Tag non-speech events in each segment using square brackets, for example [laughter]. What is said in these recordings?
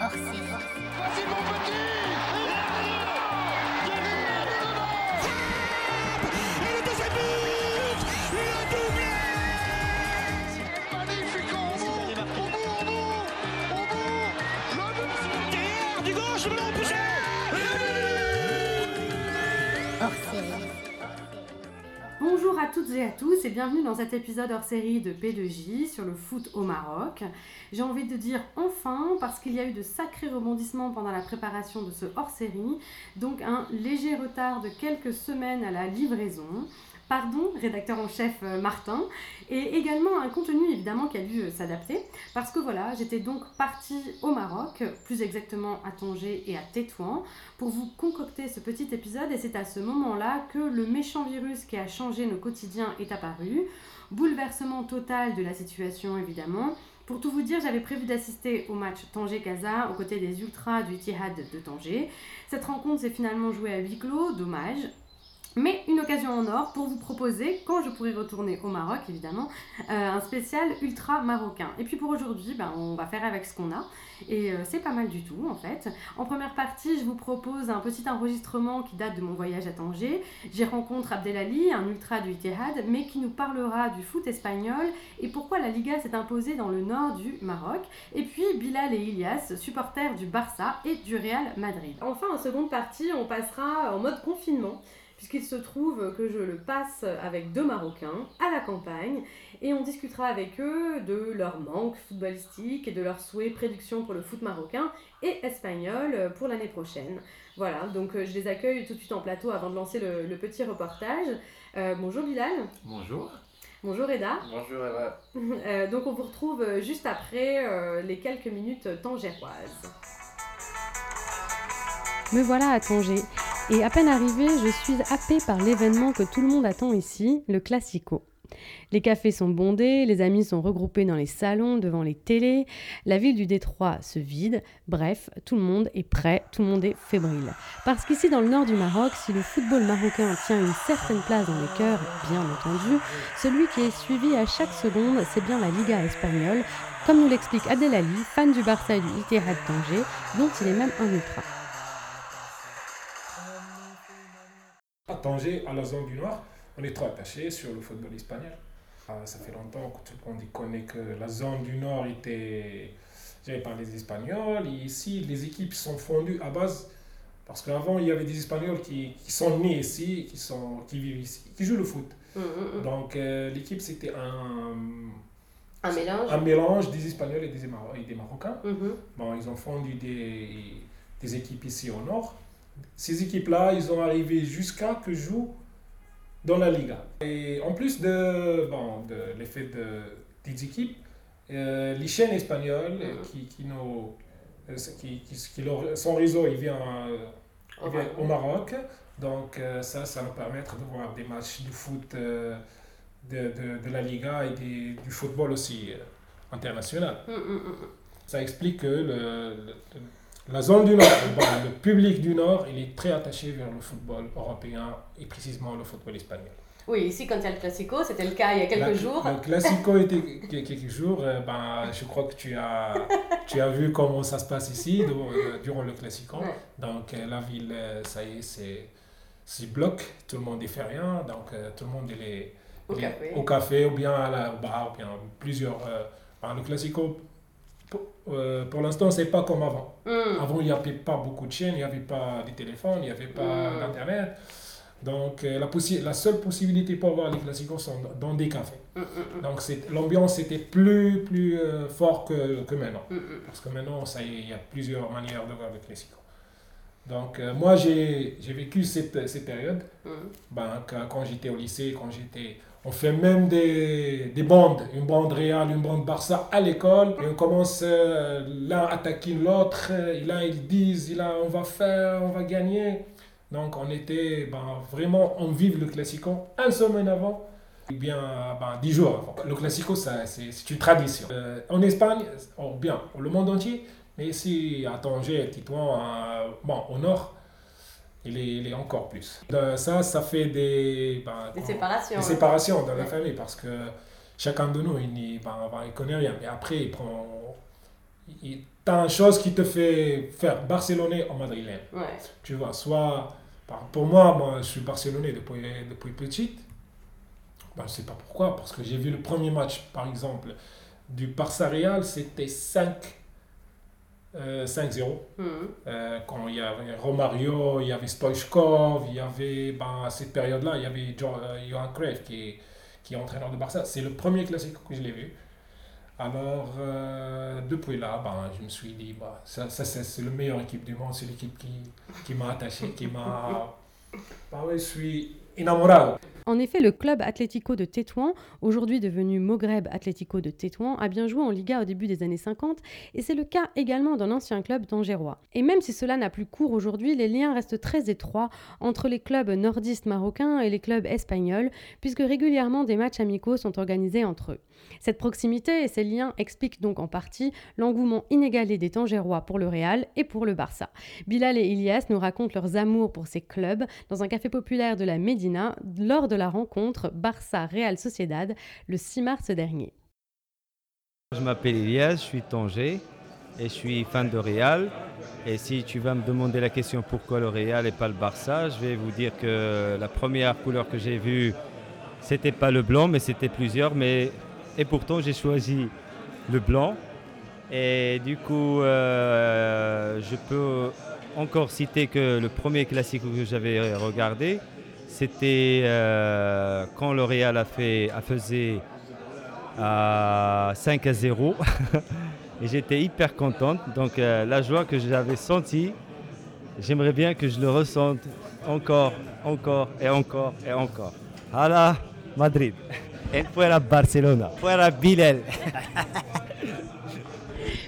hors série. Voici mon petit À toutes et à tous et bienvenue dans cet épisode hors série de P2J sur le foot au Maroc. J'ai envie de dire enfin parce qu'il y a eu de sacrés rebondissements pendant la préparation de ce hors série, donc un léger retard de quelques semaines à la livraison. Pardon, rédacteur en chef euh, Martin, et également un contenu évidemment qui a dû euh, s'adapter, parce que voilà, j'étais donc partie au Maroc, plus exactement à Tanger et à Tétouan, pour vous concocter ce petit épisode, et c'est à ce moment-là que le méchant virus qui a changé nos quotidiens est apparu. Bouleversement total de la situation évidemment. Pour tout vous dire, j'avais prévu d'assister au match Tanger-Casa aux côtés des Ultras du Tihad de Tanger. Cette rencontre s'est finalement jouée à huis clos, dommage. Mais une occasion en or pour vous proposer, quand je pourrai retourner au Maroc évidemment, euh, un spécial ultra marocain. Et puis pour aujourd'hui, ben, on va faire avec ce qu'on a. Et euh, c'est pas mal du tout en fait. En première partie, je vous propose un petit enregistrement qui date de mon voyage à Tanger. J'y rencontre Abdelali, un ultra du Ittihad, mais qui nous parlera du foot espagnol et pourquoi la Liga s'est imposée dans le nord du Maroc. Et puis Bilal et Ilias, supporters du Barça et du Real Madrid. Enfin, en seconde partie, on passera en mode confinement puisqu'il se trouve que je le passe avec deux Marocains à la campagne et on discutera avec eux de leur manque footballistique et de leurs souhaits prédictions pour le foot marocain et espagnol pour l'année prochaine. Voilà, donc euh, je les accueille tout de suite en plateau avant de lancer le, le petit reportage. Euh, bonjour Bilal, Bonjour. bonjour Eda. Bonjour Eva. [laughs] Euh, donc on vous retrouve juste après euh, les quelques minutes tangéroises. Me voilà à Tanger. Et à peine arrivée, je suis happée par l'événement que tout le monde attend ici, le Classico. Les cafés sont bondés, les amis sont regroupés dans les salons, devant les télés, la ville du Détroit se vide, bref, tout le monde est prêt, tout le monde est fébrile. Parce qu'ici dans le nord du Maroc, si le football marocain tient une certaine place dans les cœurs, bien entendu, celui qui est suivi à chaque seconde, c'est bien la Liga espagnole, comme nous l'explique Abdelali, fan du Barça et du Ittihad Tanger, dont il est même un ultra. À Tanger, à la zone du Nord, on est trop attaché sur le football espagnol. Ah, Ça fait longtemps le monde y connaît que la zone du Nord était gérée par les Espagnols. Et ici, les équipes sont fondues à base. Parce qu'avant, il y avait des Espagnols qui, qui sont nés ici, qui, sont, qui vivent ici, qui jouent le foot. Donc, euh, l'équipe, c'était un, Un mélange. un mélange des Espagnols et des, Maro- et des Marocains. Mhm. Bon, ils ont fondu des, des équipes ici au nord. Ces équipes-là, ils ont arrivé jusqu'à que jouent dans la Liga. Et en plus de, bon, de l'effet de, des équipes, euh, les chaînes espagnoles qui, qui, nous, euh, qui, qui, leur- son réseau il vient, euh, il vient au Maroc. Donc euh, ça, ça va permettre de voir des matchs de foot de, de, de la Liga et des- du football aussi international Mm, mm, mm. ça explique que le, le- la zone du Nord, le public du Nord, il est très attaché vers le football européen et précisément le football espagnol. Oui, ici quand il y a le Classico, c'était le cas il y a quelques La- jours. Le Classico était il y a quelques jours. euh, ben, je crois que tu as, tu as vu comment ça se passe ici durant, euh, durant le Classico. Ouais. Donc euh, la ville, euh, ça y est, c'est c'est bloc, tout le monde ne fait rien, donc tout le monde est, Au café. au café ou bien à la, au bar, ou bien plusieurs. ben, le Classico, pour, euh, pour l'instant, c'est pas comme avant. Mm. Avant, il n'y avait pas beaucoup de chaînes, il n'y avait pas de téléphone, il n'y avait pas Mm. d'Internet. Donc, euh, la, possi- la seule possibilité pour voir les classicos sont dans des cafés. Mm, Donc, c'est- l'ambiance était plus, plus euh, fort que, que maintenant. Parce que maintenant, il y a plusieurs manières de voir le classico. Donc, euh, moi, j'ai j'ai vécu cette, cette période. Ben, quand quand j'étais au lycée, quand j'étais... On fait même des, des bandes, une bande Real, une bande Barça à l'école. Et on commence euh, l'un attaquer l'autre. Et là, ils disent, là, on va faire, on va gagner. Donc, on était ben, vraiment, on vive le Classico un semaine avant. Et bien, ben, dix jours avant. Le Classico, c'est une tradition. Euh, en Espagne, oh, bien, le monde entier. Mais ici, à Tanger, à Tétouan, à- bon, au nord, il est, il est encore plus. Euh, ça, ça fait des, ben, Des séparations. des séparations dans la famille parce que chacun de nous, il ben, ben, il connaît rien. Mais après, il prend. il- as une chose qui te fait faire barcelonais en madrilène. Ouais. Tu vois, soit, par- pour moi, moi, je suis barcelonais depuis, depuis petite. Ben, je sais pas pourquoi, parce que j'ai vu le premier match, par exemple, du Barça Real, c'était 5 euh, 5-0. Mhm. Euh, quand il y avait Romario, il y avait Stoichkov, il y avait, ben, à cette période-là, il y avait euh, Johan Cruyff qui est, qui est entraîneur de Barça. C'est le premier classique que je l'ai vu. Alors, euh, depuis là, ben, je me suis dit, bah, ça, ça, c'est la meilleure équipe du monde, c'est l'équipe qui, qui m'a attaché, qui m'a... Ben je suis En effet, le club Atlético de Tétouan, aujourd'hui devenu Moghreb Atlético de Tétouan, a bien joué en Liga au début des années 50 et c'est le cas également d'un ancien club d'Angérois. Et même si cela n'a plus cours aujourd'hui, les liens restent très étroits entre les clubs nordistes marocains et les clubs espagnols, puisque régulièrement des matchs amicaux sont organisés entre eux. Cette proximité et ces liens expliquent donc en partie l'engouement inégalé des Tangérois pour le Real et pour le Barça. Bilal et Ilias nous racontent leurs amours pour ces clubs dans un café populaire de la Médina lors de la rencontre Barça-Real Sociedad le 6 mars dernier. Je m'appelle Elias, je suis Tanger et je suis fan de Real. Et si tu vas me demander la question pourquoi le Real et pas le Barça, je vais vous dire que la première couleur que j'ai vue, c'était pas le blanc, mais c'était plusieurs. Mais et pourtant j'ai choisi le blanc. Et du coup, euh, je peux encore citer que le premier classique que j'avais regardé, c'était euh, quand le Real a fait, a faisait à 5 à 0. [laughs] et j'étais hyper contente. Donc euh, la joie que j'avais sentie, j'aimerais bien que je le ressente encore, encore et encore et encore. Hala Madrid. Et fuera Barcelona. Fuera Bilal. [laughs]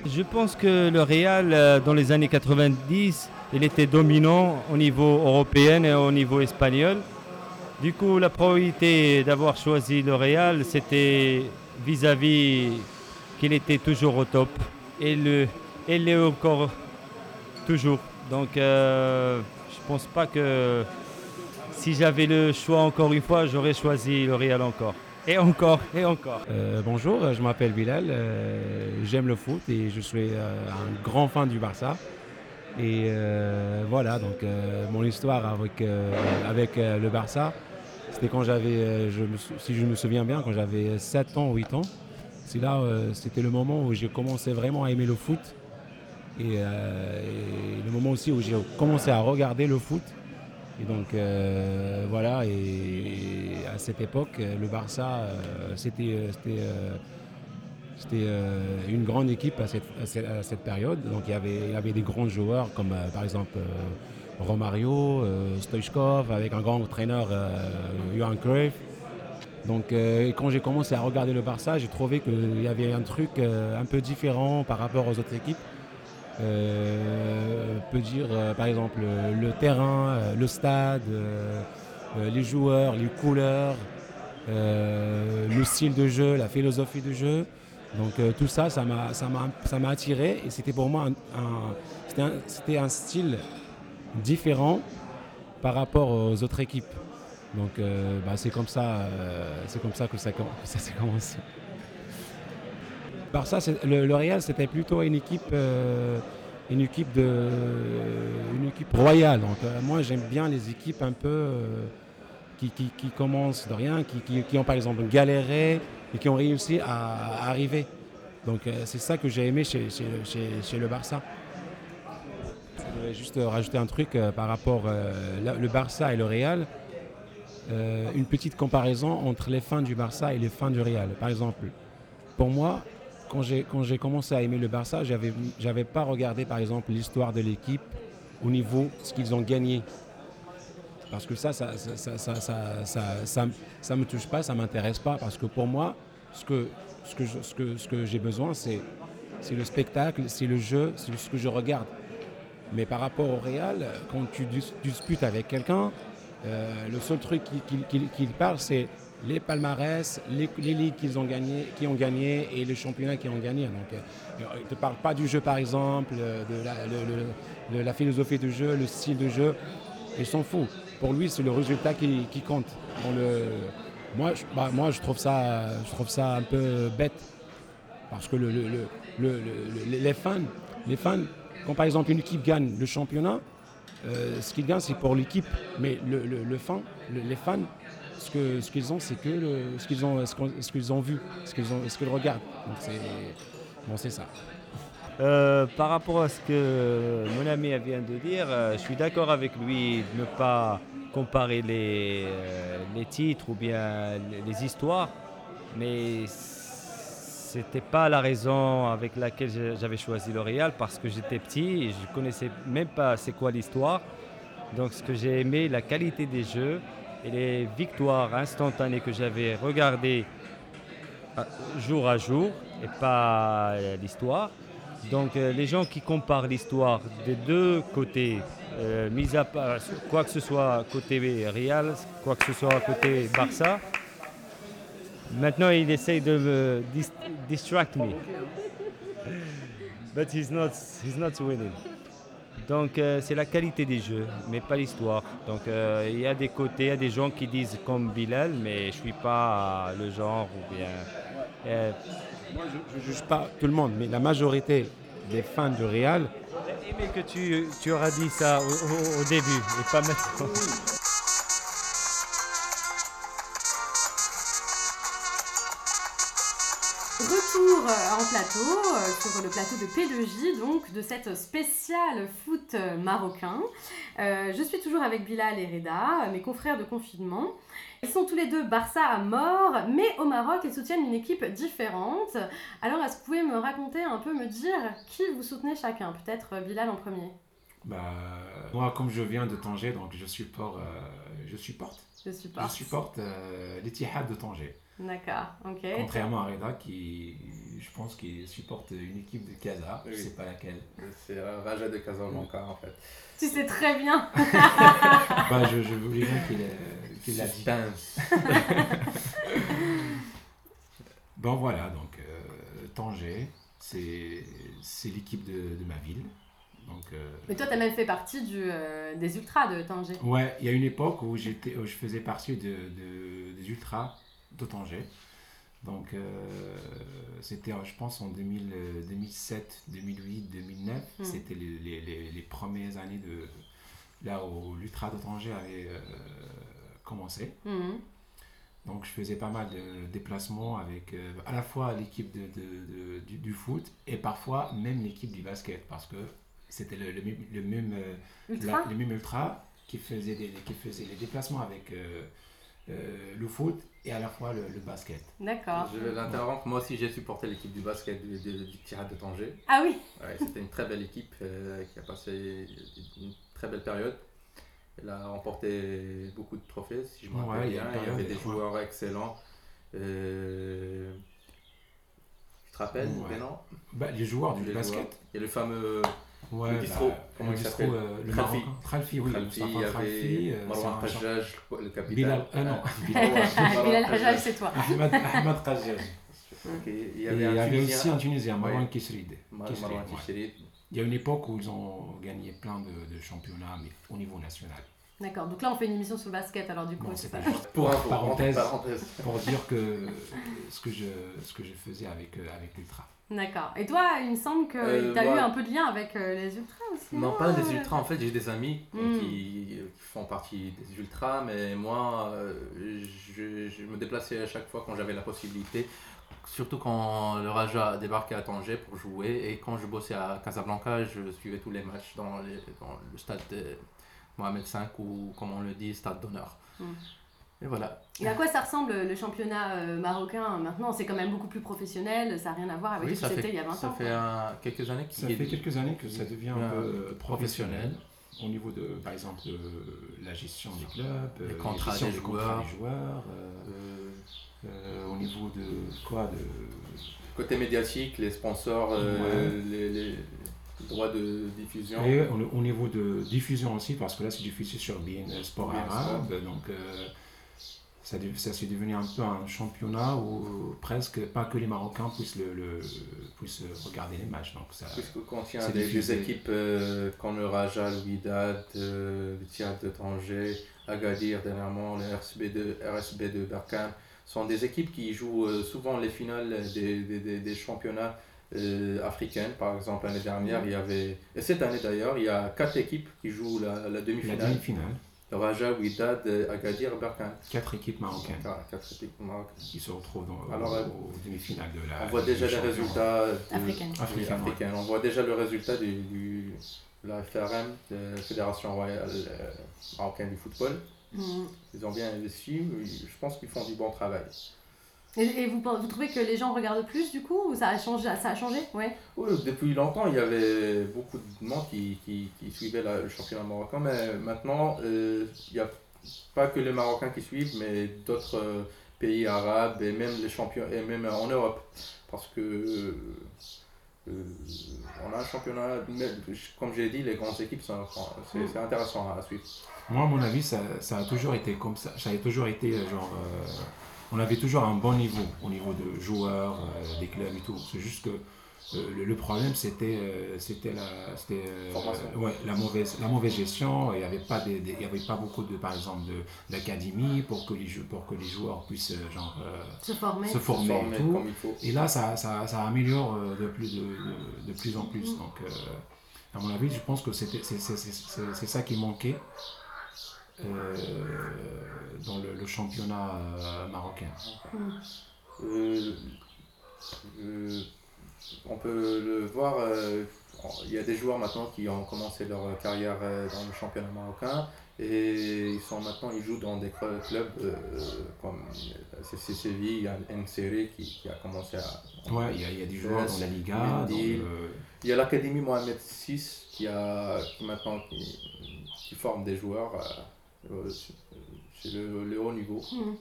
Je pense que le Real, euh, dans les années 90, il était dominant au niveau européen et au niveau espagnol. Du coup, la probabilité d'avoir choisi le Real, c'était vis-à-vis qu'il était toujours au top. Et le, et encore toujours. Donc, euh, je pense pas que si j'avais le choix encore une fois, j'aurais choisi le Real encore. Et encore, et encore. Euh, bonjour, je m'appelle Bilal, euh, j'aime le foot et je suis euh, un grand fan du Barça. Et euh, voilà, donc euh, mon histoire avec, euh, avec euh, le Barça, c'était quand j'avais, euh, si je me souviens bien, quand j'avais 7 ans, 8 ans. C'est là, euh, c'était le moment où j'ai commencé vraiment à aimer le foot. Et, euh, et le moment aussi où j'ai commencé à regarder le foot. Et donc voilà, et, à cette époque, le Barça, c'était une grande équipe à cette, période. Donc il y avait, il y avait des grands joueurs comme par exemple Romario, euh, Stoichkov, avec un grand entraîneur euh, Johan Cruyff. Donc euh, quand j'ai commencé à regarder le Barça, j'ai trouvé qu'il y avait un truc un peu différent par rapport aux autres équipes. On peut dire par exemple le terrain, le stade, les joueurs, les couleurs, le style de jeu, la philosophie de jeu. Donc tout ça, ça m'a, attiré et c'était pour moi un style différent par rapport aux autres équipes. Donc euh, bah, c'est comme ça, euh, c'est que ça, s'est commencé. Barça, le, Real, c'était plutôt une équipe, euh, une équipe royale. Moi, j'aime bien les équipes un peu qui, commencent de rien, qui, ont par exemple galéré et qui ont réussi à, arriver. Donc c'est ça que j'ai aimé chez le Barça. Juste euh, rajouter un truc euh, par rapport euh, le Barça et le Real. Une petite comparaison entre les fans du Barça et les fans du Real. Par exemple, pour moi, quand j'ai, commencé à aimer le Barça, j'avais, j'avais pas regardé par exemple l'histoire de l'équipe au niveau ce qu'ils ont gagné. Parce que ça, ça ça, me touche pas, ça m'intéresse pas. Parce que pour moi, ce que, ce que, ce que, ce que j'ai besoin, c'est le spectacle, c'est le jeu, c'est ce que je regarde. Mais par rapport au Real, quand tu dis- disputes avec quelqu'un, euh, le seul truc qu'il qui, qui- qu'il parle, c'est les palmarès, les, les ligues qu'ils ont gagné, qui ont gagné et les championnats qui ont gagné. Donc, euh, il ne te parle pas du jeu, par exemple, euh, de la, philosophie de jeu, le style de jeu. Il s'en fout. Pour lui, c'est le résultat qui, compte. Moi, je, bah, moi, je trouve ça, je trouve ça un peu bête parce que le, le- le- le- le- le- les fans, les fans, quand par exemple une équipe gagne le championnat, euh, ce qu'ils gagnent c'est pour l'équipe, mais le, le, fan, le- les fans, ce que ce qu'ils ont, c'est que ce qu'ils ont, ce qu'ils ont vu, ce qu'ils ont, ce qu'ils regardent. C'est bon, c'est ça. Euh, par rapport à ce que mon ami vient de dire, euh, je suis d'accord avec lui de ne pas comparer les, les titres ou bien les, les histoires, mais c'était pas la raison avec laquelle j'avais choisi le Real parce que j'étais petit et je connaissais même pas c'est quoi l'histoire. Donc ce que j'ai aimé, la qualité des jeux et les victoires instantanées que j'avais regardées à- jour à jour et pas euh, l'histoire. Donc euh, les gens qui comparent l'histoire des deux côtés, euh, mis à quoi que ce soit côté Real, quoi que ce soit côté Barça, maintenant il essaye de me dis- distract me. But he's not, he's not winning. Donc euh, c'est la qualité des jeux, mais pas l'histoire. Donc euh, il y a des côtés, il y a des gens qui disent comme Bilal, mais je suis pas le genre ou bien. euh, Moi, je ne juge pas tout le monde, mais la majorité des fans de Real, J'ai aimé que tu, tu auras dit ça au, au- au début et pas maintenant. Retour euh, en plateau, euh, sur le plateau de P2J, donc de cette spéciale foot marocain. Euh, je suis toujours avec Bilal et Reda, mes confrères de confinement. Ils sont tous les deux Barça à mort, mais au Maroc, ils soutiennent une équipe différente. Alors, est-ce que vous pouvez me raconter un peu, me dire qui vous soutenez chacun? Peut-être Bilal en premier. bah, moi, comme je viens de Tanger, donc je supporte, euh, je supporte, Je je supporte. supporte euh, l'Etihad de Tanger. D'accord, ok. Contrairement à Reda qui, je pense, qui supporte une équipe de Casa, je Oui. sais pas laquelle. C'est un Raja de Casablanca en fait. Tu sais très bien. [laughs] bah, je, je voulais bien qu'il qu'il l'a dit. [laughs] Bon voilà, donc euh, Tanger, c'est c'est l'équipe de, de ma ville. Donc, euh, Mais toi, tu as même fait partie du, euh, des ultras de Tanger. Ouais, il y a une époque où, j'étais, où je faisais partie de, de- des ultras de Tanger. Donc, euh, c'était, je pense, en 2000, euh, 2007, 2008, 2009. Hmm. C'était les, les, les, les premières années de, là où l'ultra de Tanger avait euh, commencé. Mhm. Donc, je faisais pas mal de déplacements avec euh, à la fois l'équipe de, de- de- du, du foot et parfois même l'équipe du basket parce que c'était le, le même, le même, Ultra? la- mêmes ultras qui faisaient, des, qui faisaient les déplacements avec euh, euh, le foot et à la fois le, le basket. D'accord. Je vais l'interrompre. Moi aussi, j'ai supporté l'équipe du basket du, du, du Tirade de Tanger. Ah oui, Ouais, C'était une très belle équipe euh, qui a passé une très belle période. Elle a remporté beaucoup de trophées, si je me Ouais, rappelle il y a bien. Il y avait des ouais. joueurs excellents. Euh, Tu te rappelles Ouais. Bah, les joueurs du Les basket. joueurs. Il y a le fameux Ouais, Le distro, bah, comment le il s'appelle euh, le Khalfi. Marocain. Khalfi, oui. Khalfi, il y avait euh, Marwan Hajjaj, le capitaine. Bilal, ah non, Bilal, Hajjaj, c'est toi. Ahmed, Ahmed Khalfi. Ok, Il y avait, un aussi Tunisien, un Tunisien, Marwan Ouais. Kisrid. Mar- Kisrid, Marwan. Tisserit. Il y a une époque où ils ont gagné plein de, de championnats, mais au niveau national. D'accord, donc là on fait une émission sur le basket alors du coup. Non, c'est pas juste. Pour info, parenthèse, entre parenthèses. pour dire que ce que je, ce que je faisais avec, avec l'Ultra. D'accord. Et toi, il me semble que Euh, tu as eu un peu de lien avec euh, les ultras aussi. Non, pas des ultras. En fait, j'ai des amis Mm. qui, qui font partie des ultras, mais moi, euh, je, je me déplaçais à chaque fois quand j'avais la possibilité. Surtout quand le Raja débarquait à Tanger pour jouer. Et quand je bossais à Casablanca, je suivais tous les matchs dans, les- dans le stade de Mohamed V ou, comme on le dit, stade d'honneur. Mm. Et voilà. Et à quoi ça ressemble le championnat euh, marocain maintenant? C'est quand même beaucoup plus professionnel, ça n'a rien à voir avec Oui, ce que ça c'était fait, il y a 20 ça ans. fait quoi. un- quelques années Ça qu'il fait quelques années que ça devient un peu professionnel professionnel. au niveau de, par exemple, de la gestion des clubs, Les euh, contrats gestion des des contrats joueurs. des joueurs, euh, Euh, euh, au niveau de quoi de, Côté médiatique, les sponsors, euh, les, les droits de diffusion. Et au, au niveau de diffusion aussi, parce que là c'est diffusé sur BN Sport Arabe, donc euh, ça, ça s'est devenu un peu un championnat où presque pas que les Marocains puissent, le, le- puissent regarder les matchs. Donc ça, Puisque des, des équipes euh, comme le Raja, le Wydad, euh, le Tihad de Tanger, Agadir dernièrement, le RSB de, RSB de Berkane, sont des équipes qui jouent euh, souvent les finales des, des, des, des championnats euh, africaines. Par exemple, l'année dernière, il y avait, et cette année d'ailleurs, il y a quatre équipes qui jouent la, la La demi-finale. Raja, Wydad, Agadir, Berkane. quatre équipes marocaines Quatre, quatre équipes marocaines. qui se retrouvent dans, Alors, aux, euh, demi-finales de la. On voit déjà les résultats de- Africaines. ouais. On voit déjà le résultat du, du- de la FRM, de la Fédération Royale euh, Marocaine du Football. Mm. Ils ont bien investi. Je pense qu'ils font du bon travail. Et, et vous, vous trouvez que les gens regardent plus du coup ou ça a changé Ça a changé? Ouais. Oui, depuis longtemps, il y avait beaucoup de monde qui, qui, qui suivait la- le championnat marocain, mais maintenant, euh, il n'y a pas que les Marocains qui suivent, mais d'autres euh, pays arabes et même les champions, et même en Europe. Parce que euh, on a un championnat, mais, comme j'ai dit, les grandes équipes, sont- c'est c'est intéressant à suivre. Moi, à mon avis, ça, ça a toujours été comme ça. Ça a toujours été euh, genre. On avait toujours un bon niveau au niveau de joueurs, euh, des clubs et tout. C'est juste que euh, le, le problème, c'était euh, c'était la, c'était, euh, Formation. ouais, la, mauvaise, la mauvaise gestion. Il n'y avait, pas des- des- il y avait pas beaucoup, de, par exemple, de- d'académie pour, que les jou- pour que les joueurs puissent genre, Se former. se former Formés et tout. comme il faut. Et là, ça, ça, ça améliore de plus, de, de, de plus en plus. Donc, euh, à mon avis, je pense que c'était- c'est c'est- c'est- c'est- c'est ça qui manquait euh, dans le, le championnat euh, marocain. Euh, euh, on peut le voir, il y a des joueurs maintenant qui ont commencé leur carrière dans le championnat marocain et ils sont maintenant ils jouent dans des cl- clubs comme CC Séville, il y a Nséré qui, qui a commencé à. Ouais, il y, a- il y a des joueurs dans la Liga. dans Mendy. le- Il y a l'académie Mohamed VI qui a qui maintenant qui, qui forme des joueurs euh, euh, chez le, le haut niveau. Mm.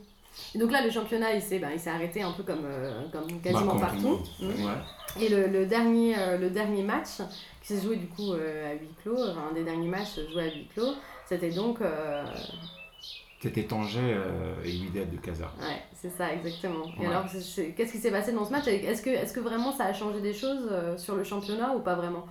Et donc là, le championnat, il s'est ben, il s'est arrêté un peu comme, euh, comme quasiment bah, partout. Mm. Ouais. Et le, le dernier, euh, le dernier match, qui s'est joué du coup euh, à huis clos, enfin, un des derniers matchs joués à huis clos, c'était donc. euh, C'était Tanger euh, et Wydad de Casa. Ouais, c'est ça, exactement. Et alors, c'est- c'est- qu'est-ce qui s'est passé dans ce match? Est-ce que, est que vraiment ça a changé des choses euh, sur le championnat ou pas vraiment?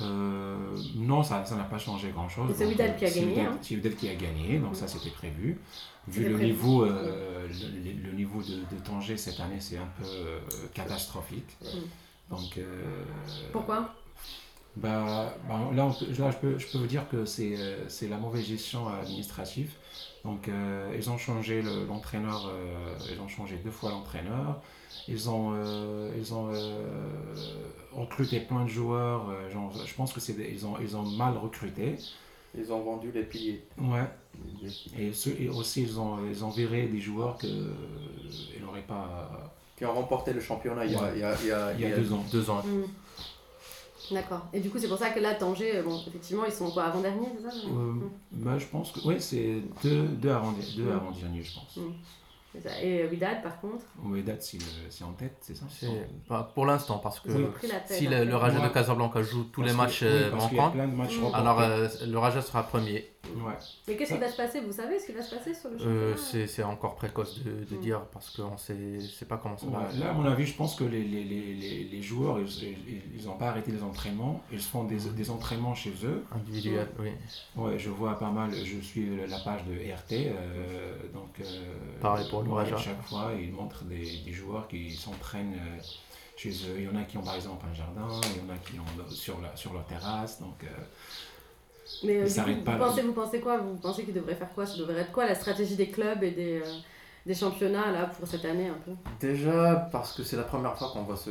Euh, non, ça ça n'a pas changé grand-chose. C'est Donc, euh, qui a c'est gagné, hein. C'est Wydad qui a gagné, donc ça c'était prévu. Vu C'était le prévu. niveau, euh, le, le- le niveau de, de Tanger cette année, c'est un peu euh, catastrophique. Donc, euh, Pourquoi? Bah, bah, là, peut- là, je, peux, je peux vous dire que c'est euh, la mauvaise gestion administrative. Donc, euh, ils ont changé le- l'entraîneur, euh, ils ont changé deux fois l'entraîneur. Ils ont, euh, ils ont euh, recruté plein de joueurs. euh, genre, je pense que c'est ils ont, ils ont mal recruté. Ils ont vendu les piliers. Ouais. Et, ceux- et aussi, ils ont, ils ont viré des joueurs que euh, ils n'auraient pas. qui ont remporté le championnat il y a, Ouais. il y a, il y a- Il y a deux ans. Deux ans. Hmm. D'accord. Et du coup, c'est pour ça que là, Tanger, bon, effectivement, ils sont quoi avant-dernier, c'est ça? Euh, Hmm. bah, je pense que. Oui, c'est deux, deux avant deux Mm. avant-derniers, je pense. Et euh, Wydad, par contre, Wydad, c'est c'est en tête, c'est ça bah, pour l'instant, parce que si le, fait. le Raja de. Casablanca joue tous les matchs euh, manquants, Mm. alors euh, le Raja sera premier. Ouais. Mais qu'est-ce qui va se passer? Vous savez ce qui va se passer sur le Euh, championnat c'est c'est encore précoce de, de Mm. dire parce qu'on sait, sait pas comment ça va. Ouais, là, à mon avis, je pense que les, les, les, les, les joueurs, ils n'ont pas arrêté les entraînements. Ils font des, des entraînements chez eux. Individuel, oui. Ouais, je vois pas mal, je suis la page de RT, euh, donc euh, Pareil pour le ouais, chaque fois ils montrent des, des joueurs qui s'entraînent euh, chez eux. Il y en a qui ont par exemple un jardin, il y en a qui ont sur, la, sur leur terrasse, donc euh, Mais euh, Ils du s'arrêtent coup, pas vous, pensez, vous pensez quoi? Vous pensez qu'ils devraient faire quoi? Ça devrait être quoi la stratégie des clubs et des, euh, des championnats là pour cette année un peu? Déjà parce que c'est la première fois qu'on voit ce,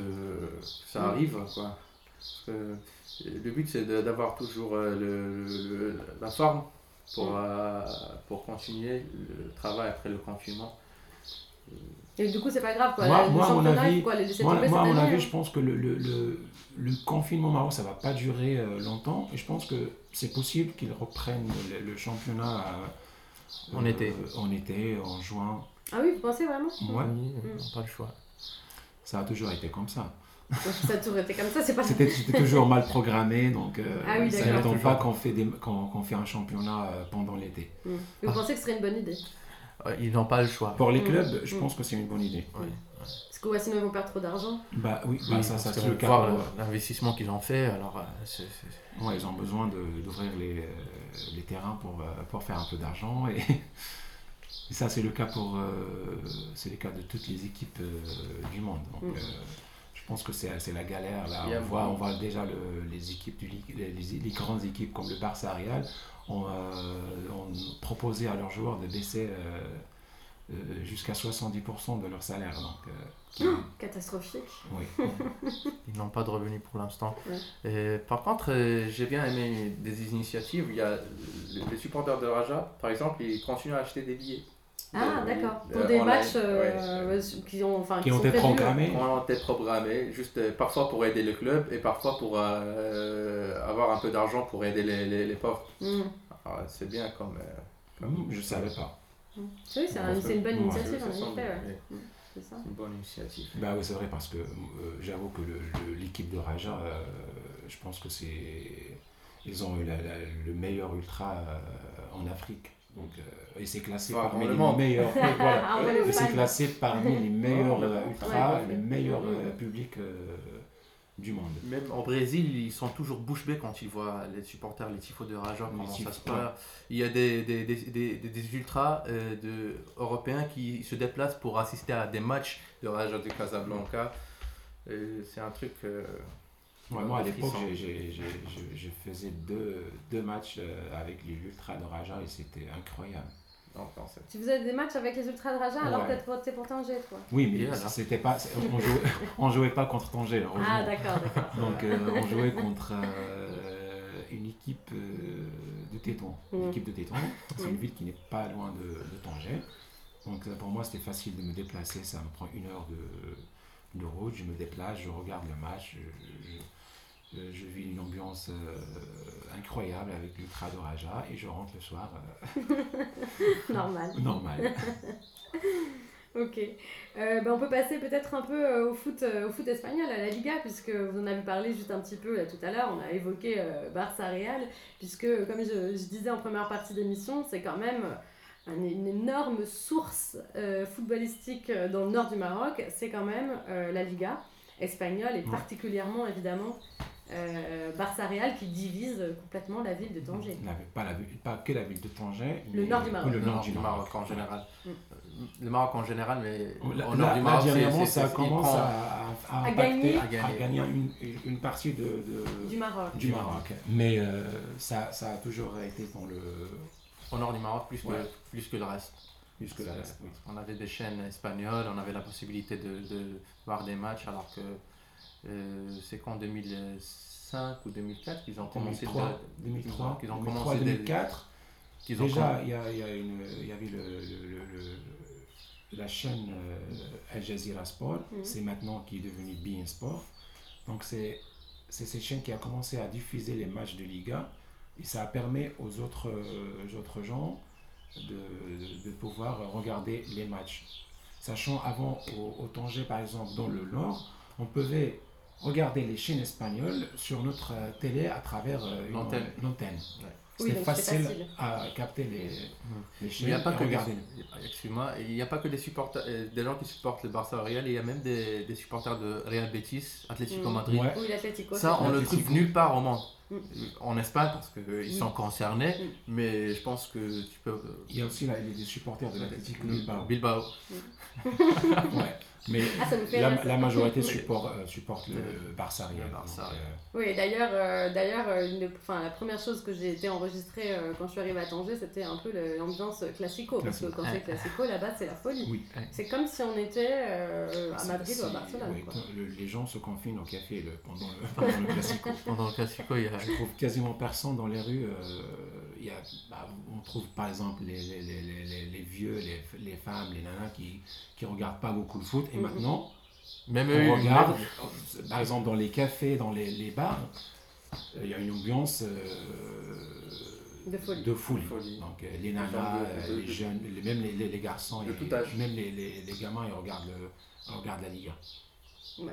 ça Mm. arrive. Quoi. Parce que le but c'est d'avoir toujours euh, le, le- la forme pour, Mm. euh, pour continuer le travail après le confinement. Et du coup, c'est pas grave quoi. Moi- moi, à mon championnat, avis- quoi, moi, tomber moi, à mon avis, je pense que le, le, le, le confinement au Maroc, ça va pas durer euh, longtemps, et je pense que c'est possible qu'ils reprennent le, le championnat euh, En été. en été, en juin. Ah oui, vous pensez vraiment? Ouais, Oui, Mm. on n'a pas le choix. ça a toujours été comme ça. Ça a toujours été comme ça, c'est pas C'était [laughs] c'était toujours mal programmé, donc euh, Ah oui, ça n'étonne pas qu'on fait, des- qu'on qu'on fait un championnat euh, pendant l'été. Mm. Vous pensez que ce serait une bonne idée? Ils n'ont pas le choix. Pour les Mm. clubs, je Mm. pense que c'est une bonne idée. Ouais. Parce que ouais, sinon ils vont perdre trop d'argent. Bah oui, bah, Oui, ça, c'est le cas. voir pour- l'investissement qu'ils ont fait, alors euh, Ouais, ils ont besoin d'ouvrir les, euh, les terrains pour, euh, pour faire un peu d'argent. Et, [laughs] et ça, c'est le cas pour euh, c'est le cas de toutes les équipes euh, du monde. Donc, Mm. euh, je pense que c'est la galère. Là. On, voit, beaucoup. on voit déjà le- les équipes, du, Ligue- les, les- les grandes équipes comme le Barça Real ont, euh, ont proposé à leurs joueurs de baisser euh, euh, jusqu'à 70% de leur salaire. Donc, euh, Catastrophique. oui. Ils n'ont pas de revenus pour l'instant. Et Par contre, j'ai bien aimé des initiatives. Il y a les supporters de Raja, par exemple, ils continuent à acheter des billets. Ah, Euh, d'accord. Pour euh, des online, matchs euh, ouais. euh, qui ont, enfin, Qui ont été programmés. Qui ont été programmés, juste euh, parfois pour aider le club et parfois pour euh, avoir un peu d'argent pour aider les, les, les pauvres. Mm. Ah, c'est bien comme. euh, Hum, Je ne savais pas. Oui, c'est un- c'est une bonne initiative, en effet. ouais. Mm, C'est ça. C'est une bonne initiative. Bah oui, c'est vrai parce que euh, j'avoue que l'équipe de Raja, euh, je pense que c'est. Ils ont eu la- la- le meilleur ultra euh, en Afrique. Donc, euh, et c'est classé Enfin, parmi les meilleurs. [laughs] Ah, c'est fan. classé parmi les meilleurs euh, ultras, ouais. les meilleurs euh, publics euh, du monde. Même au Brésil, ils sont toujours bouche bée quand ils voient les supporters, les tifos de Raja, comment ça se passe. Il y a des, des, des, des, des- des ultras euh, de, européens qui se déplacent pour assister à des matchs de Raja de Casablanca. C'est un truc. euh, Ouais, moi, à l'époque, frissons. j'ai- j'ai- j'ai- je, faisais deux, deux matchs euh, avec les ultras de Raja et c'était incroyable. Donc, non, c'est- Tu faisais des matchs avec les Ultras de Raja alors Ouais. peut-être que t'es pour Tanger, toi Oui, mais c'était pas, on jouait, [laughs] on jouait pas contre Tanger. Ah, d'accord, d'accord. Donc euh, on jouait contre euh, une équipe euh, de Téton. Mhm. L'équipe de Téton, c'est Mhm. une ville qui n'est pas loin de, de Tanger. Donc pour moi c'était facile de me déplacer, ça me prend une heure de, de route, je me déplace, je regarde le match, je, je- je- je vis une ambiance euh, incroyable avec l'Ultra de Raja et je rentre le soir euh, [laughs] [laughs] Normal. normal. [laughs] Ok. Euh, ben, on peut passer peut-être un peu euh, au, foot, euh, au foot espagnol, à la Liga, puisque vous en avez parlé juste un petit peu là, tout à l'heure. On a évoqué euh, Barça-Real, puisque, comme je, je disais en première partie d'émission, c'est quand même un- une énorme source euh, footballistique euh, dans le nord du Maroc. C'est quand même euh, la Liga espagnole, et Ouais. particulièrement, évidemment, euh, Barça-Real qui divise complètement la ville de Tanger. La- pas, la, pas que la ville de Tanger, Le mais nord du Maroc. le nord du Maroc en général. Mm. Euh, Le Maroc en général, mais Là, au nord du Maroc, c'est- ça commence prend- à, à, À impacter- gagner. à À gagner. une, une- une partie de, de- Du Maroc. du Maroc. Mais euh, ça, ça a toujours été dans le. au nord du Maroc plus, Ouais. que, plus que le reste. Oui. On avait des chaînes espagnoles, on avait la possibilité de, de voir des matchs, alors que euh, c'est qu'en 2005 ou 2004 qu'ils ont commencé 2003, de- 2003, qu'ils ont 2003, commencé des- 2004. qu'ils ont Déjà, il y, a, y, a une- il y avait le, le- le- le- la chaîne euh, Al Jazeera Sport, Mhm. c'est maintenant qui est devenu Bein Sport. Donc c'est c'est cette chaîne qui a commencé à diffuser les matchs de Liga et ça permis aux autres, euh, aux autres gens de, pouvoir regarder les matchs. Sachant avant au, au Tanger par exemple dans le nord, on pouvait regarder les chaînes espagnoles sur notre euh, télé à travers euh, une une antenne. Ouais. Oui, C'était facile, facile. à capter les, les chaînes Il n'y a pas que regarder. excuse-moi, il n'y a pas que des supporters, euh, des gens qui supportent le Barça Real, il y a même des, des supporters de Real Betis, Atlético Mm. Madrid. Ouais. Oui, l'Atlético. Ça, on le trouve nulle part au monde. Mm. En Espagne, parce qu'ils sont Mm. concernés, Mm. mais je pense que tu peux. Il y a aussi là, les des supporters de l'Atlético Bilbao. Bilbao. [laughs] Ouais. Mais Ah, la, majorité supporte, euh, supporte le Le- Barça Real. euh, Oui, d'ailleurs, euh, d'ailleurs, euh, une- enfin, la première chose que j'ai été enregistrée euh, quand je suis arrivée à Tanger, c'était un peu l'ambiance classico. Parce que Classico. quand c'est classico, là-bas, c'est la folie. oui. C'est comme si on était euh, à Madrid ou à Barcelone. oui, quoi. quand le- les gens se confinent au café le- pendant, le, [laughs] pendant le Classico. Pendant le Classico, il y a. Je trouve quasiment personne dans les rues. Euh, il y a, bah, on trouve par exemple les, les, les, les- les- les vieux, les, les femmes, les nanas qui qui regardent pas beaucoup le foot. Et Mhm. maintenant, Même eux, on regarde, même- par exemple dans les cafés, dans les, les bars, euh, il y a une ambiance euh, De folie. de folie. De folie. Donc euh, les nanas, de- euh, de- les jeunes, les- même les, les, les garçons, De et tout âge. même les, les, les gamins, ils regardent, le, ils regardent la Liga.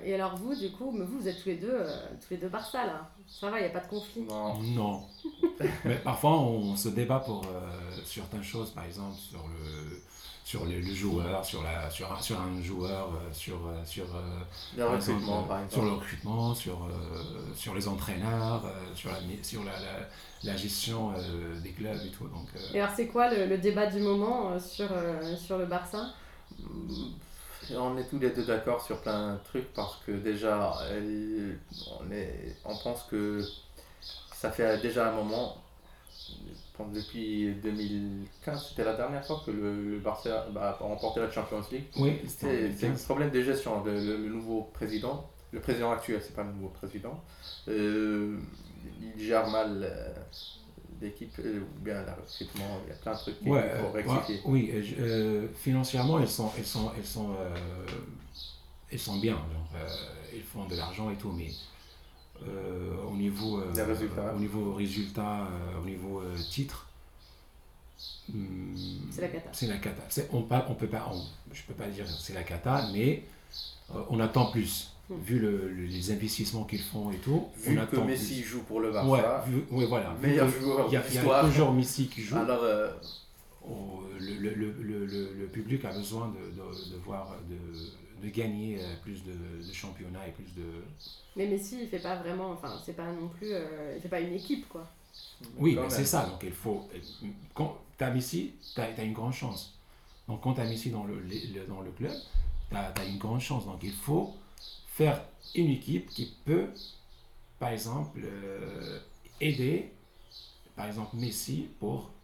Et alors vous, du coup, mais vous, vous êtes tous les deux, euh, tous les deux Barça là. Ça va, il n'y a pas de conflit. Non. Non. [laughs] Mais parfois, on se débat pour euh, certaines choses, par exemple sur le sur le, le joueur, sur, la, sur, un, sur un joueur, euh, sur, sur, euh, Le par exemple, recrutement, par sur le recrutement, sur, euh, sur les entraîneurs, euh, sur, la, sur la, la, la gestion euh, des clubs et tout. Donc, euh, Et alors, c'est quoi le, le débat du moment euh, sur, euh, sur le Barça? On est tous les deux d'accord sur plein de trucs parce que déjà, on, est, on pense que ça fait déjà un moment, je pense depuis 2015, c'était la dernière fois que le, Barça bah, a remporté la Champions League. Oui, C'est un problème de gestion. Le nouveau président, le président actuel, c'est pas le nouveau président, euh, il gère mal euh, l'équipe, euh, ou bien le recrutement, il y a plein de trucs qu'il Ouais, faut rectifier. ouais, oui, euh, je- financièrement, elles sont, elles sont, elles sont, euh, elles sont bien. genre, euh, ils font de l'argent et tout, mais euh, au niveau, euh, au niveau résultat, euh, au niveau euh, titre, hum, C'est la cata. C'est la cata. On, pas- on peut pas, on- je peux pas dire c'est la cata, mais euh, on attend plus. Vu le- le- les investissements qu'ils font et tout, Vu on que Messi plus. joue pour le Ouais, Barça, vu- ouais, voilà. Vu meilleur que joueur Il y a, de il y a l'histoire. toujours Messi qui joue. alors euh, Oh, le, le- le- le- le- le public a besoin de, de- de voir, de, de gagner euh, plus de, de championnats et plus de. Mais Messi, il fait pas vraiment. Enfin, c'est pas non plus. euh, il fait pas une équipe, quoi. Oui, c'est ça. Donc il faut. Quand tu as Messi, tu as, une grande chance. Donc quand tu as Messi dans le, le- dans le club, tu as, une grande chance. Donc il faut faire une équipe qui peut, par exemple, euh, aider, par exemple, Messi pour. [laughs]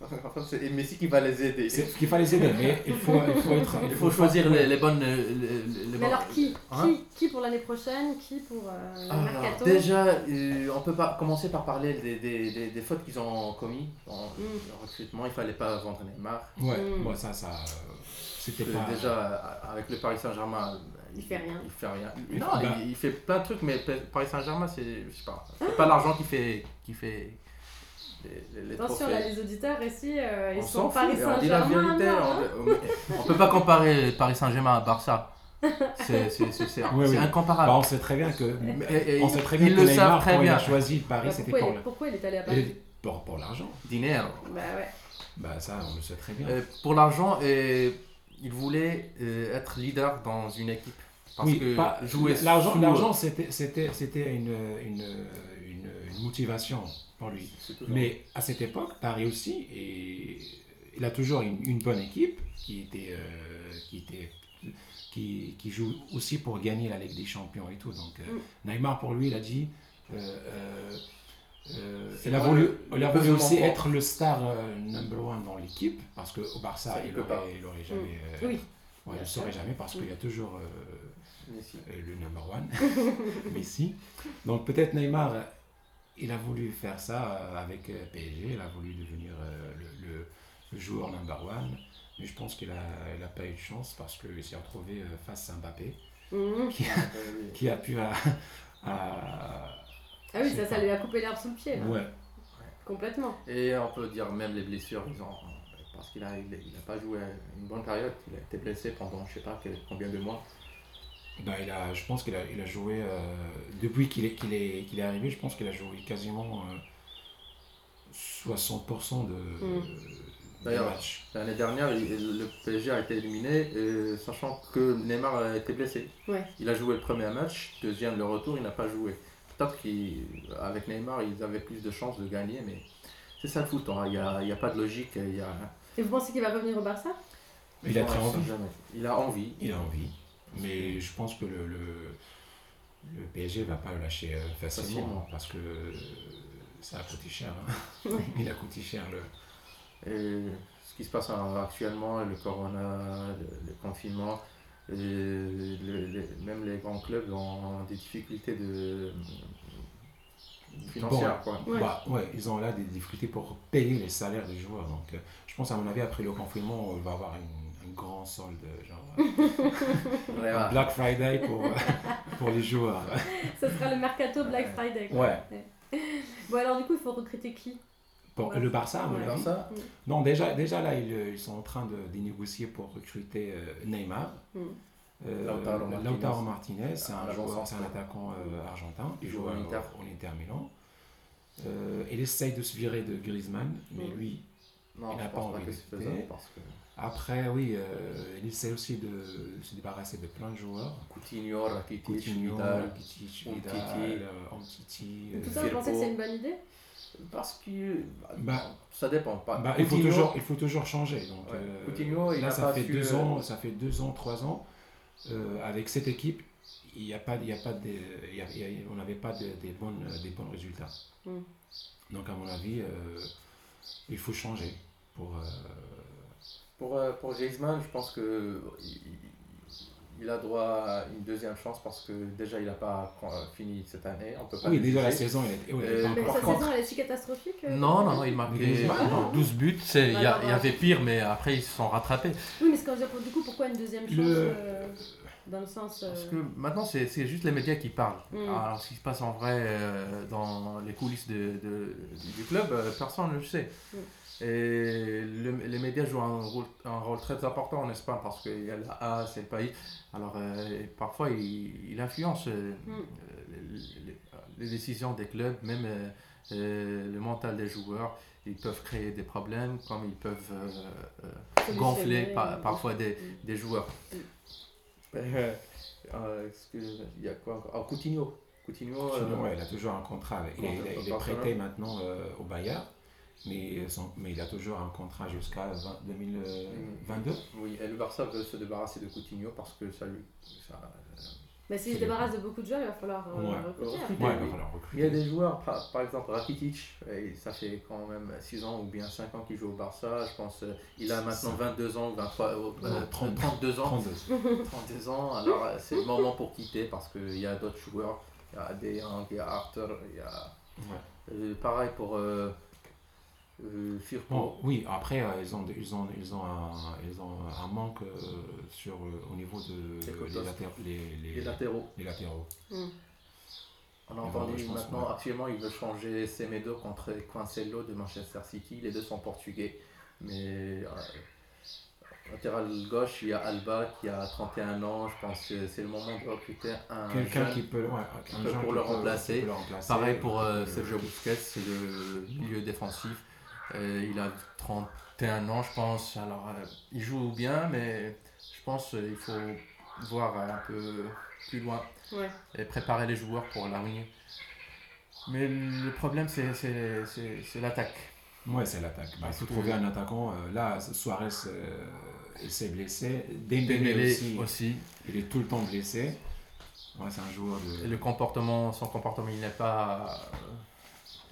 Enfin, c'est Messi qui va les aider. C'est qu'il faut les aider, mais il faut, il faut être. Il faut choisir les, les bonnes. Les, les- Mais alors, qui Hein qui, qui pour l'année prochaine Qui pour euh, le Alors, Mercato déjà, euh, on peut pas commencer par parler des, des, des, des fautes qu'ils ont commis dans Mm. recrutement. Il fallait pas vendre Neymar. Ouais, Mm. moi ça, ça. euh, C'était pas. Déjà, avec le Paris Saint-Germain, Il fait rien. Il fait rien. Il- non, bah- il, il fait plein de trucs, mais Paris Saint-Germain, c'est, je sais pas, c'est pas l'argent qui fait, qui fait les, les, les Attention, trophées. là, les auditeurs ici, euh, ils on sont Paris on Saint-Germain. non, hein On, on peut pas comparer Paris Saint-Germain à Barça. C'est, c'est, c'est, c'est, Oui, incomparable. Bah, on sait très bien que. Et- et on sait très bien ils que le Neymar, savent très quand il a bien. choisi Paris, Bah, c'était pourquoi, pour, il, pourquoi il est allé à Paris pour, pour l'argent. Dinero. Bah ouais. Bah ça, on le sait très bien. Euh, pour l'argent, et il voulait euh, être leader dans une équipe. Parce oui, que pas- jouer l'argent, sous- l'argent c'était, c'était, c'était une, une, une, une motivation pour lui. Mais à cette époque, Paris aussi, et il a toujours une, une bonne équipe qui était, euh, qui était, qui, qui joue aussi pour gagner la Ligue des Champions et tout. Donc euh, Mm. Neymar pour lui, il a dit, euh, euh, il a voulu, le- il a voulu aussi être le star euh, number one dans l'équipe parce que au Barça, Ça, il aurait jamais, euh, Oui. ouais, il ne saurait jamais parce qu'il y a toujours euh, Messi. euh, le number one, [laughs] [laughs] Messi. Donc peut-être Neymar, il a voulu faire ça avec PSG, il a voulu devenir euh, le, le- le joueur number one, mais je pense qu'il n'a il a pas eu de chance parce qu'il s'est retrouvé euh, face à Mbappé, Mhm. [laughs] qui, a pu... à- à- Ah oui, ça, ça lui a coupé l'herbe sous le pied, là. Ouais, Complètement. Et on peut dire même les blessures, ils ont, parce qu'il n'a il, il a pas joué une bonne période, il a été blessé pendant je sais pas quel- combien de mois. Ben, il a, je pense qu'il a, il a joué, euh, depuis qu'il est, qu'il est, qu'il est arrivé, je pense qu'il a joué quasiment euh, 60% de, Mm. des D'ailleurs, matchs. L'année dernière, il- le PSG a été éliminé, euh, sachant que Neymar a été blessé. Ouais. Il a joué le premier match, deuxième le retour, il n'a pas joué. Peut-être qu'avec Neymar, ils avaient plus de chances de gagner, mais c'est ça le foot, hein. il n'y a, y a pas de logique. Il, y a... Et vous pensez qu'il va revenir au Barça? Il a très envie. jamais. Il a envie. Il a envie. Mais je pense que le, le, le PSG va pas le lâcher euh, facilement, Facilement. parce que ça a coûté cher. hein. [laughs] Ouais. Il a coûté cher le. Et ce qui se passe euh, actuellement, le corona, le, le confinement, et le- le- même les grands clubs ont des difficultés de, financières. quoi. Ouais. Bah, ouais, ils ont là des difficultés pour payer les salaires des joueurs. Donc, euh, je pense, à mon avis, après le confinement, on va avoir une- un grand solde, genre [laughs] Ouais, un. Black Friday pour, euh, pour les joueurs. Ce sera le mercato Black Friday. quoi. Ouais. Bon, alors du coup, il faut recruter qui? Pour le Barça, à mon Ouais. avis. Barça, Non, déjà, déjà là, ils, euh, ils sont en train de, de négocier pour recruter euh, Neymar. Mm. Euh, Lautaro Martinez. Lautaro Martinez, c'est un joueur, c'est un attaquant euh, argentin. Il joue au Inter. Milan. Euh, il essaye de se virer de Griezmann, mais Mm. lui, non, Il je a pas envie que de parce que après, oui, euh, il essaie aussi de se débarrasser de plein de joueurs. Coutinho, Rakitic, Coutinho, Vidal. Vidal, Umtiti, Tout ça, vous pensez que c'est une bonne idée? Parce que Bah, ça dépend. Pas. Bah, il, faut toujours, il faut toujours changer. Donc, Ouais. euh, Coutinho, il là, a ça pas fait, su, deux euh, ans, ça fait deux ans, trois ans. euh, avec cette équipe, il y a pas, il y a pas de, il y a- il y a- on n'avait pas de- des, bonnes, des bons résultats. Mm. Donc, à mon avis, euh, il faut changer. Pour, euh, Pour, euh, pour Griezmann, je pense que il, a droit à une deuxième chance parce que déjà il n'a pas euh, fini cette année. On peut pas oui, déjà la saison, elle est, est Euh, pas Mais sa contre- saison, elle est si catastrophique euh, Non, non, non, il marquait Griezmann, 12 buts. Il y, a- Alors, il y avait pire, mais après ils se sont rattrapés. Oui, mais c'est quand je veux dire, du coup, pourquoi une deuxième chance Le- euh, Dans le sens. euh, Parce que maintenant, c'est c'est juste les médias qui parlent. Mm. Alors, ce qui se passe en vrai euh, dans les coulisses de, de- du club, euh, personne ne le sait. Mm. Et le- les médias jouent un rôle, un rôle très important en Espagne parce qu'il y a la A, c'est le pays. Alors, euh, parfois, il, il influence euh, Mm. les, décisions des clubs, même euh, le mental des joueurs. Ils peuvent créer des problèmes, comme ils peuvent euh, euh, gonfler par- parfois des, Mm. des joueurs. Mm. Il y a quoi encore? Ah, Coutinho. Coutinho, euh, Coutinho, ouais, il a toujours un contrat. avec- il, est- il il est prêté maintenant euh, au Bayern, mais, son- mais il a toujours un contrat jusqu'à 20 2022. oui, et le Barça veut se débarrasser de Coutinho parce que ça lui. ça- Mais s'il se débarrasse de beaucoup de joueurs, il va falloir euh, Ouais. recruter. Recruter. Ouais, oui. il va falloir Il y a des joueurs, par, par exemple Rakitic, et ça fait quand même 6 ans ou bien 5 ans qu'il joue au Barça. Je pense euh, il a maintenant 22 ans ou 23, euh, Non, 30. 32 ans. 32. 32 ans, alors euh, c'est le moment pour quitter parce qu'il y a d'autres joueurs. Il y a Jong, il y a Arthur, il y a. Ouais. euh, pareil pour euh. Bon, oui, après, euh, ils, ont, ils, ont, ils, ont un, ils ont un manque euh, sur, euh, au niveau de les, latér- les, les, Les latéraux. les latéraux. On a entendu maintenant, que- actuellement, il veut changer Semedo contre Cancelo de Manchester City. Les deux sont portugais. Mais euh, latéral gauche, il y a Alba qui a 31 ans. Je pense que c'est le moment de recruter un Quelqu'un qui peut, ouais, un peut pour qui le peut- remplacer. qui peut le remplacer. Pareil pour euh, Euh, Sergio Busquets, c'est le milieu défensif. Euh, il a 31 ans, je pense. Alors, euh, il joue bien, mais je pense qu'il faut voir un peu plus loin Ouais. et préparer les joueurs pour l'avenir. Mais le problème, c'est c'est- c'est- c'est l'attaque. Ouais, c'est l'attaque. Bah, il faut trouver un attaquant. Euh, là, Suarez euh, s'est blessé. Dembélé Dembélé aussi, aussi. il est tout le temps blessé. Ouais, c'est un joueur de. Et le comportement, son comportement, il n'est pas.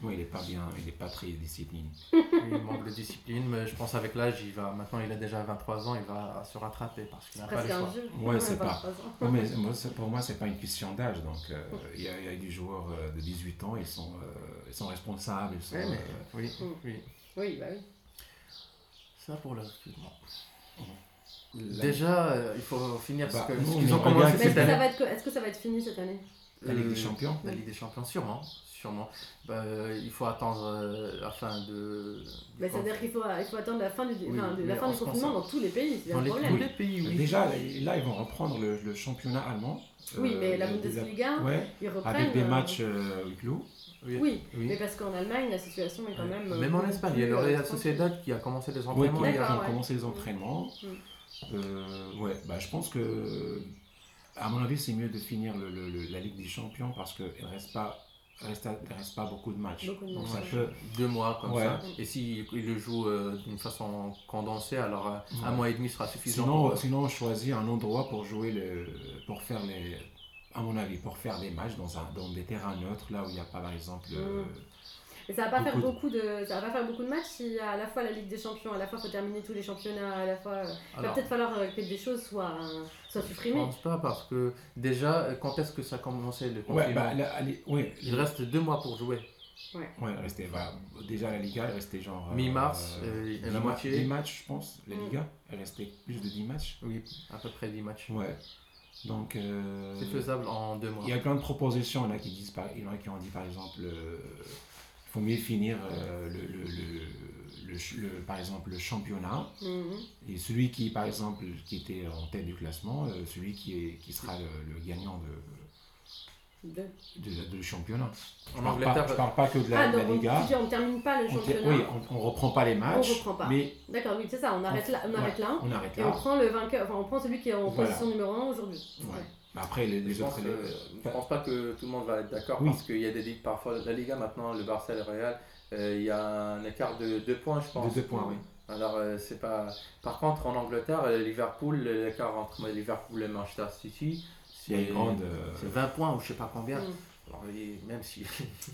Ouais, il est pas bien, il est pas très discipliné. il manque de discipline, mais je pense avec l'âge, il va. Maintenant, il a déjà 23 ans, il va se rattraper parce qu'il n'a pas le choix. Ouais, c'est pas. Non, mais moi, pour moi, c'est pas une question d'âge. Donc, euh, il y, a, il y a des joueurs euh, de 18 ans, ils sont, euh, ils sont responsables. Ils sont, Ouais, mais- euh, oui, Mm. oui. Oui, bah oui. Ça pour le recrutement. la- Déjà, euh, il faut finir Bah, ce que- nous, ont commencé est-ce cette que, ça année. va être, est-ce que ça va être fini cette année? La Ligue des Champions? La Ligue des Champions, sûrement. Sûrement. Bah, euh, il faut attendre euh, la fin de. bah, C'est-à-dire qu'il faut, il faut attendre la fin du, Oui, enfin, de- la fin du confinement dans tous les pays. Dans le les, problème. tous les pays, oui. Déjà, là, là, ils vont reprendre le, le championnat allemand. Oui, Euh, mais la de- de Bundesliga, Ouais, Ils reprennent. avec des euh, matchs euh, clos. Oui. Oui, oui. mais parce qu'en Allemagne, la situation est quand même. euh, Même en Espagne, il y a le euh, Real. Sociedad qui a commencé les Ouais, entraînements. qui, a- qui ouais. commencé les entraînements. Euh, ouais, bah, je pense que, à mon avis, c'est mieux de finir le- le- le- la Ligue des Champions parce qu'il ne reste pas, reste, il reste pas beaucoup de matchs. Beaucoup de Donc matchs, ça peut. deux mois comme Ouais. ça. Et s'il il le joue euh, d'une façon condensée, alors euh, un mois et demi sera suffisant. Sinon, pour- sinon, on choisit un endroit pour jouer, le, pour faire les, à mon avis, pour faire des matchs dans, un, dans des terrains neutres, là où il n'y a pas, par exemple. euh, Mais ça va pas faire Beaucoup de- beaucoup de, ça va pas faire beaucoup de matchs s'il y a à la fois la Ligue des Champions, à la fois faut terminer tous les championnats, à la fois. Il va peut-être falloir euh, que des choses soient, soient je supprimées. pense pas parce que déjà, euh, quand est-ce que ça a commencé le Ouais, confinement bah, là, allez, ouais, Il reste deux mois pour jouer. Ouais, il restait, voilà, déjà la Liga, il restait genre. euh, Mi-mars, euh, et la 10 ma- moitié. 10 matchs, je pense. La Mm. Liga, elle restait plus de 10 matchs. Oui, à peu près 10 matchs. Ouais. Donc. euh, C'est faisable en deux mois. Il y a plein de propositions là qui disent, par, il y en a qui ont dit par exemple, euh, il faut mieux finir euh, le, le, le, le ch- le- par exemple le championnat Mhm. et celui qui par exemple qui était en tête du classement, euh, celui qui, est, qui sera le, le gagnant de, De- de, de championnat. Je En parle, Angleterre, pas, je parle pas que de la, Ah, la on, Liga. on termine pas le On, championnat. oui, on, on reprend pas les matchs, reprend pas. mais D'accord, oui, c'est ça, on arrête là, on ouais, arrête là. on arrête Et on prend le vainqueur, enfin on prend celui qui est en Voilà. position numéro 1 aujourd'hui. Ouais. Après, les, les Je pense, autres. je pense pas que tout le monde va être d'accord Oui. parce qu'il y a des ligues parfois. La Liga maintenant, le Barça et le Real, euh, il y a un écart de 2 points, je pense. De deux points, oui. Alors, euh, c'est pas. Par contre, en Angleterre, euh, Liverpool, l'écart entre Liverpool et Manchester City, c'est une grande. euh, c'est 20 points ou je sais pas combien. Mm. Alors, et même si.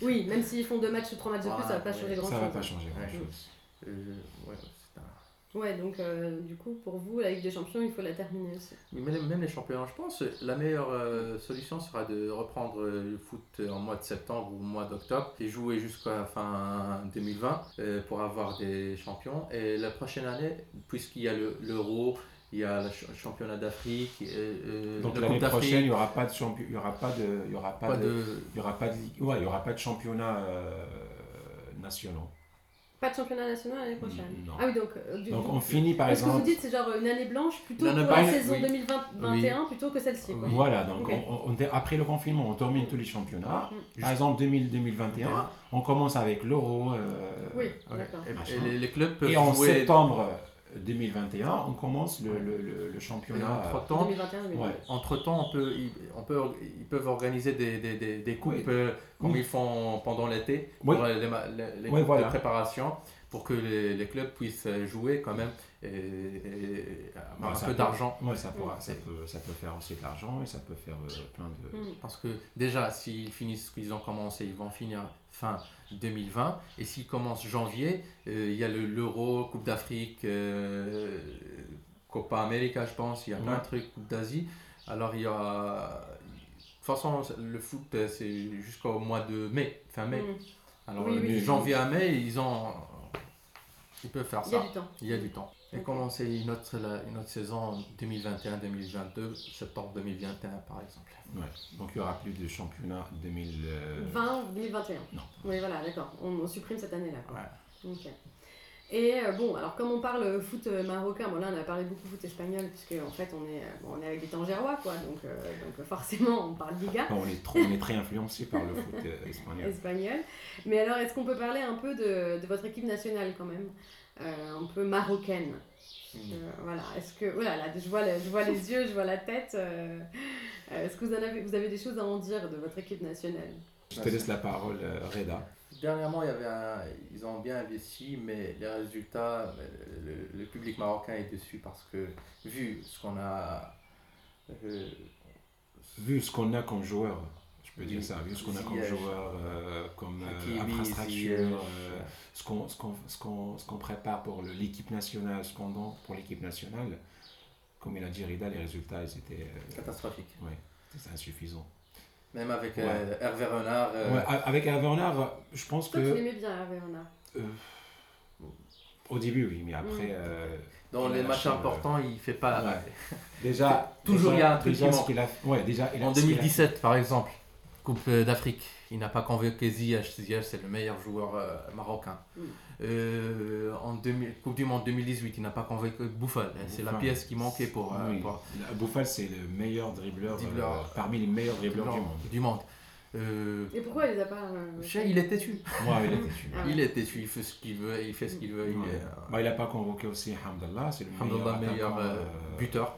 Oui, même s'ils font deux matchs ou trois matchs de plus, ça va pas changer ouais. grand ça chose. va pas changer Ouais. grand chose. euh, ouais, c'est un- Ouais, donc euh, du coup, pour vous, la Ligue des Champions, il faut la terminer aussi. Oui, même les championnats, je pense, la meilleure euh, solution sera de reprendre euh, le foot en mois de septembre ou mois d'octobre et jouer jusqu'à fin 2020 euh, pour avoir des champions. Et la prochaine année, puisqu'il y a le- l'Euro, il y a le ch- championnat d'Afrique, euh, Donc la l'année prochaine, il n'y aura pas de champion, il y aura pas de, il y aura pas, pas de, de... il y aura pas de, ouais, il y aura pas de championnat euh, nationaux. Pas de championnat national l'année prochaine. Non. Ah oui, donc. euh, du Donc coup, on finit par Ce que vous exemple. dites, c'est genre une année blanche plutôt pour la saison oui. 2021 plutôt que celle-ci. Voilà, donc on- on- après le confinement, on termine tous les championnats. Mm. Par exemple, 2000, 2021, on commence avec l'Euro. euh, Oui, Ouais. d'accord. Et, les, les clubs peuvent Et en jouer septembre 2021, on commence le, le, le- le championnat. entre temps. 2021, 2022. Ouais. Entre temps, on peut, ils, on peut, ils peuvent organiser des, des, des, des coupes Oui. euh, comme Oui. ils font pendant l'été, Oui. pour les, les, les Oui, coupes voilà. de préparation, pour que les, les clubs puissent jouer quand même et, et avoir Ouais, un peu d'argent. Ouais, ça, pourra, ça, peut, ça peut faire aussi de l'argent et ça peut faire euh, plein de. Mm. Parce que déjà, s'ils finissent ce qu'ils ont commencé, ils vont finir fin 2020. Et s'ils commencent janvier, euh, il y a le- l'Euro, Coupe d'Afrique, euh, Copa América, je pense, il y a plein Ouais. de trucs, Coupe d'Asie. Alors il y a. De toute façon, le foot, euh, c'est jusqu'au mois de mai, fin mai. Mm. Alors Oui, oui, janvier à mai, ils ont. Ils peuvent faire Il y a ça. du temps. Il y a du temps. Et commencer une autre, la- une autre saison 2021-2022, septembre 2021 par exemple. Ouais. Donc il n'y aura plus de championnat 2000. euh, 20 ou 2021 Non. Oui, voilà, d'accord. On, on supprime cette année-là. quoi. Ouais. Ok. Et euh, bon, alors comme on parle foot euh, marocain, bon là on a parlé beaucoup foot espagnol, puisque en fait on est, euh, bon, on est avec des Tangérois, quoi, donc, euh, donc forcément on parle Liga on, est trop, on est très influencé par le foot euh, espagnol. espagnol. Mais alors est-ce qu'on peut parler un peu de, de votre équipe nationale quand même Euh, Un peu marocaine? Mm. Euh, voilà, est-ce que. Voilà, là, je, vois je vois les yeux, je vois la tête. euh, euh, est-ce que vous, en avez, vous avez des choses à en dire de votre équipe nationale? Je te laisse la parole, euh, Reda. Dernièrement, il y avait un- ils ont bien investi, mais les résultats, le, le public marocain est dessus parce que, vu ce qu'on a. euh, Vu ce qu'on a comme joueur, je peux dire Oui. ça, vu ce qu'on a comme joueur, euh, comme euh, infrastructure, euh, ce qu'on qu'on- ce qu'on prépare pour l'équipe nationale, ce qu'on donne pour l'équipe nationale, comme il a dit Reda, les résultats, ils étaient euh, catastrophique. ouais, c'est insuffisant. Même avec Ouais. euh, Hervé Renard. euh, Ouais, avec Hervé Renard, je pense Toi, tu que l'aimais bien, Hervé Renard. euh, au début, oui, mais après, Mm. euh, Dans les matchs importants, il fait pas. Ouais. [laughs] déjà, [laughs] Toujours, déjà- il y a un truc déjà, qui ce manque. qu'il a, ouais, déjà, il a- En ce qu'il a- 2017, par exemple, Coupe d'Afrique, il n'a pas convoqué Ziyech. Ziyech, c'est le meilleur joueur euh, marocain. Mm. Euh, en 2000 Coupe du Monde 2018, il n'a pas convoqué Bouffal. C'est la pièce qui manquait pour. euh, Oui. pour- Bouffal, c'est le meilleur dribbleur, Dribbleur. euh, parmi les meilleurs dribbleurs du monde. Du monde. Euh, Et pourquoi il les a pas. euh, il est têtu. Ouais, il était dessus. Ah Il est têtu, il fait ce qu'il veut, il fait ce qu'il veut. Il Ouais. euh, Bah, n'a pas convoqué aussi Hamdallah, c'est le meilleur, meilleur euh, euh, buteur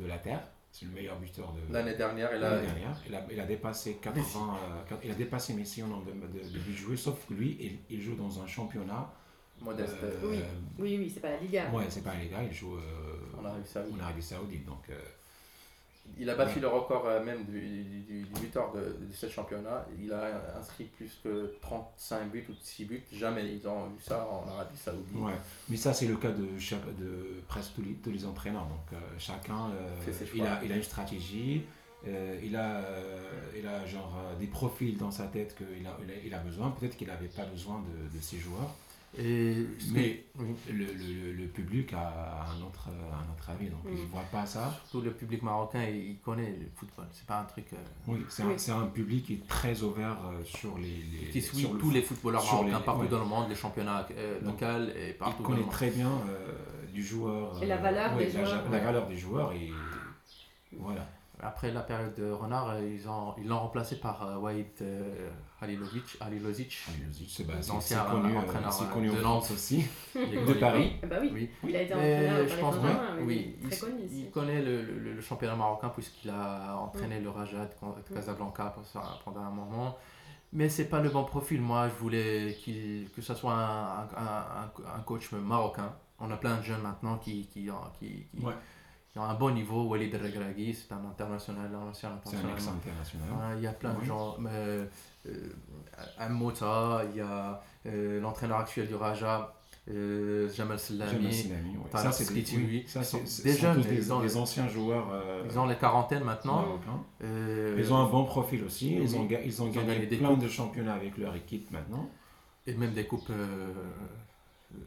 de la Terre. C'est le meilleur buteur de l'année dernière. Et l'année là, dernière. Il a, il a dépassé 80, euh, il a dépassé Messi en nombre de, de, de buts joués, sauf que lui, il, il joue dans un championnat. modeste. euh, Oui. Oui, oui, c'est pas la Liga. Ouais, c'est pas les gars, il joue euh, En Arabie Saoudite. en Arabie Saoudite. Donc, euh, Il a battu le record euh, même du, du, du, buteur de, de ce championnat. Il a inscrit plus que 35 buts ou 6 buts. Jamais ils ont vu ça en Arabie Saoudite. ouais. Mais ça, c'est le cas de, chaque, de presque tous les, tous les entraîneurs. Donc, euh, chacun, euh, il, a, il a une stratégie. euh, il, a, il a genre des profils dans sa tête qu'il a, il a, il a besoin. Peut-être qu'il n'avait pas besoin de, de ces joueurs. Et Mais oui, le, le, le public a un autre, un autre avis, donc Mm. il ne voit pas ça. surtout le public marocain, il, il connaît le football. C'est pas un truc euh, Oui, c'est Oui. un, c'est un public qui est très ouvert euh, sur les. les- qui suit le tous les footballeurs marocains les- partout ouais. dans le monde, les championnats euh, locaux et partout Il dans le connaît monde. très bien euh, du joueur. Et la euh, valeur ouais, des la, joueurs, la ouais. valeur des joueurs et voilà. après la période de Renard, euh, ils ont ils l'ont remplacé par euh, euh, Halilovic. Halilovic. Halilovic, c'est bah, connu, euh, entraîneur, c'est euh, connu de Nantes. Aussi. [laughs] De. Paris. Ah bah oui, Oui. il a été entraîneur au je Paris pense oui, très il, connu il connaît le, le- le championnat marocain puisqu'il a entraîné Mm. le Raja de Casablanca pendant un moment. Mais c'est pas le bon profil. Moi, je voulais qu'il- que ce soit un, un- un- un coach marocain. On a plein de jeunes maintenant qui, qui, qui, qui- Ouais. Qui ont un bon niveau. Walid Regragui, c'est un international, un ancien C'est un international. ex-international. Ouais, il y a plein de Oui. gens. Mais, euh, un Mota, il y a euh, l'entraîneur actuel du Raja, euh, Jamal Selami. Jamal Sinami, ouais. Ça, c'est des, Spiti, oui, ça, c'est- des mais des, ils ont- des anciens joueurs euh, Ils ont les quarantaines maintenant. Euh, Ils ont un bon profil aussi. Ils ont, ils ont Ils ont gagné, gagné des plein coupes. de championnats avec leur équipe maintenant. Et même des coupes euh, euh,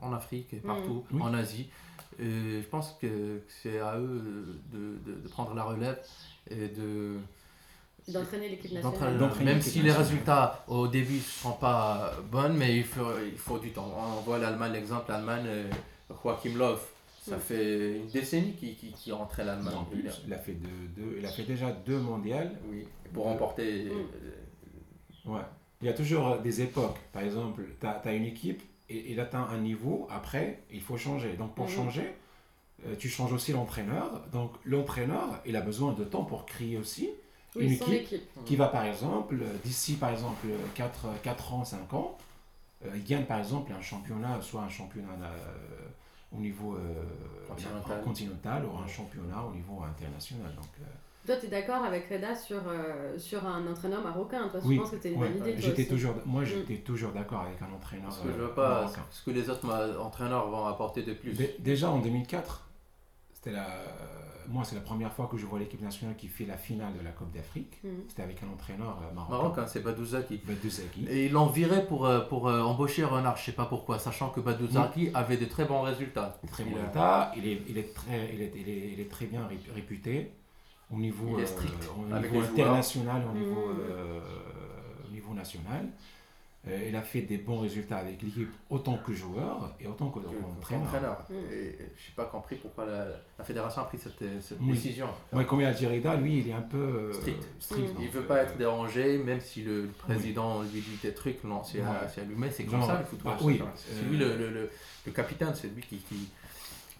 en Afrique et partout, Oui. en Asie. Et je pense que c'est à eux de, de- de prendre la relève et de. D'entraîner l'équipe nationale. Même si les résultats au début ne seront pas bonnes, mais il faut, il faut du temps. On voit l'Allemagne, l'exemple, l'Allemagne, euh, Joachim Löw, ça fait une décennie qu'il qu'il- qu'il entraîne l'Allemagne. En plus, il a fait deux, deux- il a fait déjà deux mondiales. Oui, pour remporter. Euh, Ouais. Il y a toujours des époques. Par exemple, tu as, une équipe il atteint un niveau, après, il faut changer. Donc pour Mhm. changer, euh, tu changes aussi l'entraîneur. Donc l'entraîneur, il a besoin de temps pour créer aussi Oui, une équipe équipe. qui va par exemple, d'ici par exemple 4, 4 ans, 5 ans, euh, il gagne par exemple un championnat, soit un championnat euh, au niveau euh, Continental. continental ou un championnat au niveau international. Donc, euh, Toi, tu es d'accord avec Reda sur, euh, sur un entraîneur marocain. Toi, Oui, je pense que c'était une ouais, bonne idée. toi j'étais toujours, Mm. moi j'étais toujours d'accord avec un entraîneur Parce que je euh, vois pas marocain. ce que les autres entraîneurs vont apporter de plus. Dé- Déjà en 2004, c'était la, moi c'est la première fois que je vois l'équipe nationale qui fait la finale de la Coupe d'Afrique. Mhm. C'était avec un entraîneur euh, marocain, Maroc, hein, c'est Badouzaki. Badou Et ils l'ont viré pour, euh, pour euh, embaucher Renard, je sais pas pourquoi, sachant que Badouzaki avait de très bons résultats. Très Il bon a- état, il est, il est très, il est, il est, il est très bien ré- réputé au niveau, Il euh, au niveau international, au niveau, Mhm. euh, au niveau national. Euh, il a fait des bons résultats avec l'équipe autant que joueur et autant que entraîneur. qu'entraîneur. Mm. Et je n'ai pas compris pourquoi la, la fédération a pris cette, cette Oui. décision. Ouais, comme Algerida, lui, il est un peu euh, Strict. strict, Mm. Il donc, veut euh, pas être dérangé, même si le, président lui dit des trucs, non, c'est Ouais. à- c'est allumé, c'est comme ça le football. bah c'est oui. C'est euh, lui le, le, le, le capitaine, c'est lui qui, qui,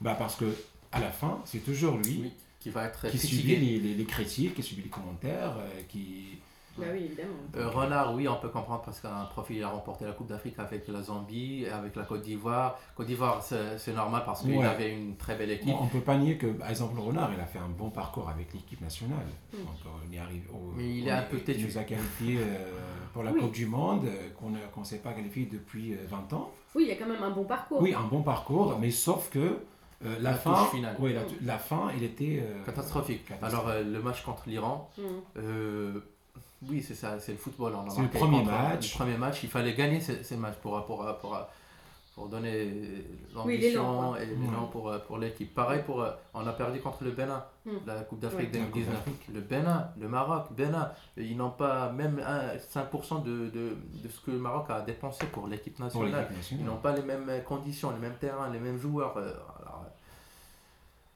Bah parce que à la fin, c'est toujours lui oui, qui va être qui subit les, les- les critiques, qui subit les commentaires, euh, qui... Bah oui, évidemment. Euh, Renard, oui, on peut comprendre parce qu'un profil, il a remporté la Coupe d'Afrique avec la Zambie, avec la Côte d'Ivoire. Côte d'Ivoire, c'est c'est normal parce qu'il Ouais. avait une très belle équipe. Bon, on ne peut pas nier que, par exemple, Renard, il a fait un bon parcours avec l'équipe nationale. Mm. Donc, euh, on est arrivé au- Mais il est un peu têtu. Il nous a qualifiés euh, pour la Oui. Coupe du Monde, euh, qu'on ne s'est pas qualifié depuis euh, 20 ans. Oui, il y a quand même un bon parcours. Oui, un bon parcours, mais sauf que euh, la, La fin, finale. la, la fin, il était euh, Catastrophique. catastrophique. Alors, euh, le match contre l'Iran, Mm. euh, oui, c'est ça, c'est le football. a C'est le premier contre- match. Le premier match, il fallait gagner ces, ces matchs pour, pour, pour, pour donner l'ambition et l'élan pour, pour l'équipe. Pareil, pour, on a perdu contre le Bénin, Mm. la Coupe d'Afrique Ouais. La Coupe 2019. d'Afrique. Le Bénin, le Maroc, Bénin, ils n'ont pas même un- 5% de, de, de ce que le Maroc a dépensé pour l'équipe nationale. Ils n'ont pas les mêmes conditions, les mêmes terrains, les mêmes joueurs.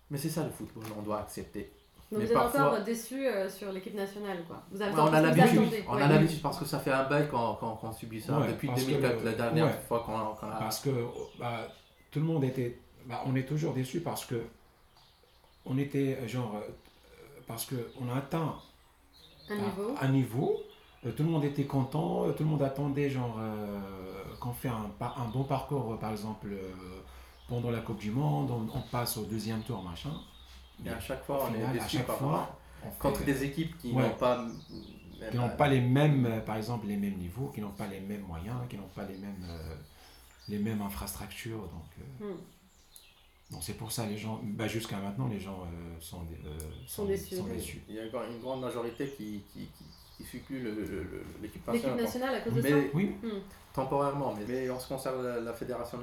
Euh, euh, mais c'est ça le football, on doit accepter. Donc Mais vous êtes parfois- encore déçus euh, sur l'équipe nationale, quoi. Vous avez Ouais, on a vous l'habitude, on ouais. a l'habitude parce que ça fait un bail qu'on qu'on- qu'on subit ça Ouais, depuis que 2004, le- la dernière ouais. fois qu'on a. Parce que bah, tout le monde était. bah, on est toujours déçu parce que on était euh, genre. euh, parce qu'on a atteint Un niveau. un niveau, euh, tout le monde était content, euh, tout le monde attendait genre euh, qu'on fait un, par- un bon parcours, euh, par exemple, euh, pendant la Coupe du Monde, on, on passe au deuxième tour, machin. Et à chaque fois, on final, est à déçu chaque par fois, contre des équipes qui Ouais. n'ont pas. qui n'ont pas les mêmes, euh, par exemple, les mêmes niveaux, qui n'ont pas les mêmes moyens, qui n'ont pas les mêmes, euh, les mêmes infrastructures. Donc, euh, Mm. donc c'est pour ça les gens, bah, jusqu'à maintenant, les gens euh, sont, euh, Sont déçus. déçus. Il y a une grande majorité qui, qui, qui, qui l'équipe nationale. nationale à cause de ça? Mais Oui, Mm. temporairement, mais, mais en ce qui concerne la, la fédération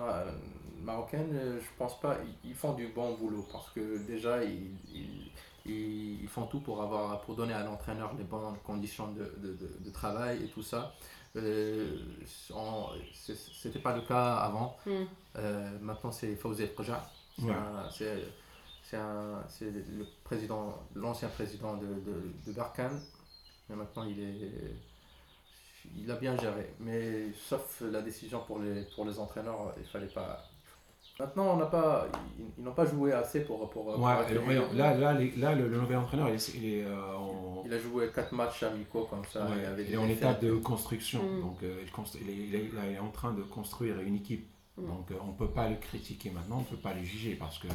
euh, marocaine, euh, je pense pas, ils, font du bon boulot parce que déjà ils, ils, ils- ils font tout pour avoir pour donner à l'entraîneur les bonnes conditions de, de, de- de travail et tout ça. Euh, C'était pas le cas avant. Mm. Euh, maintenant c'est Fawzi Proja. C'est Ouais. un- C'est c'est un- c'est le président, l'ancien président de, de, de Barkhane. Mais maintenant, il est, il a bien géré. Mais sauf la décision pour les, pour les entraîneurs, il fallait pas. Maintenant, on n'a pas, ils, ils n'ont pas joué assez pour. pour, pour Ouais, accueillir. euh, là, là, les- là, le, le nouvel entraîneur, il est, il est, euh, en, Il a joué 4 matchs amicaux comme ça. ouais, il avait il est en défaites. de construction. Mm. Donc, euh, il, constru- il est, il est- il est en train de construire une équipe. Mm. Donc, euh, on ne peut pas le critiquer maintenant, on ne peut pas le juger parce que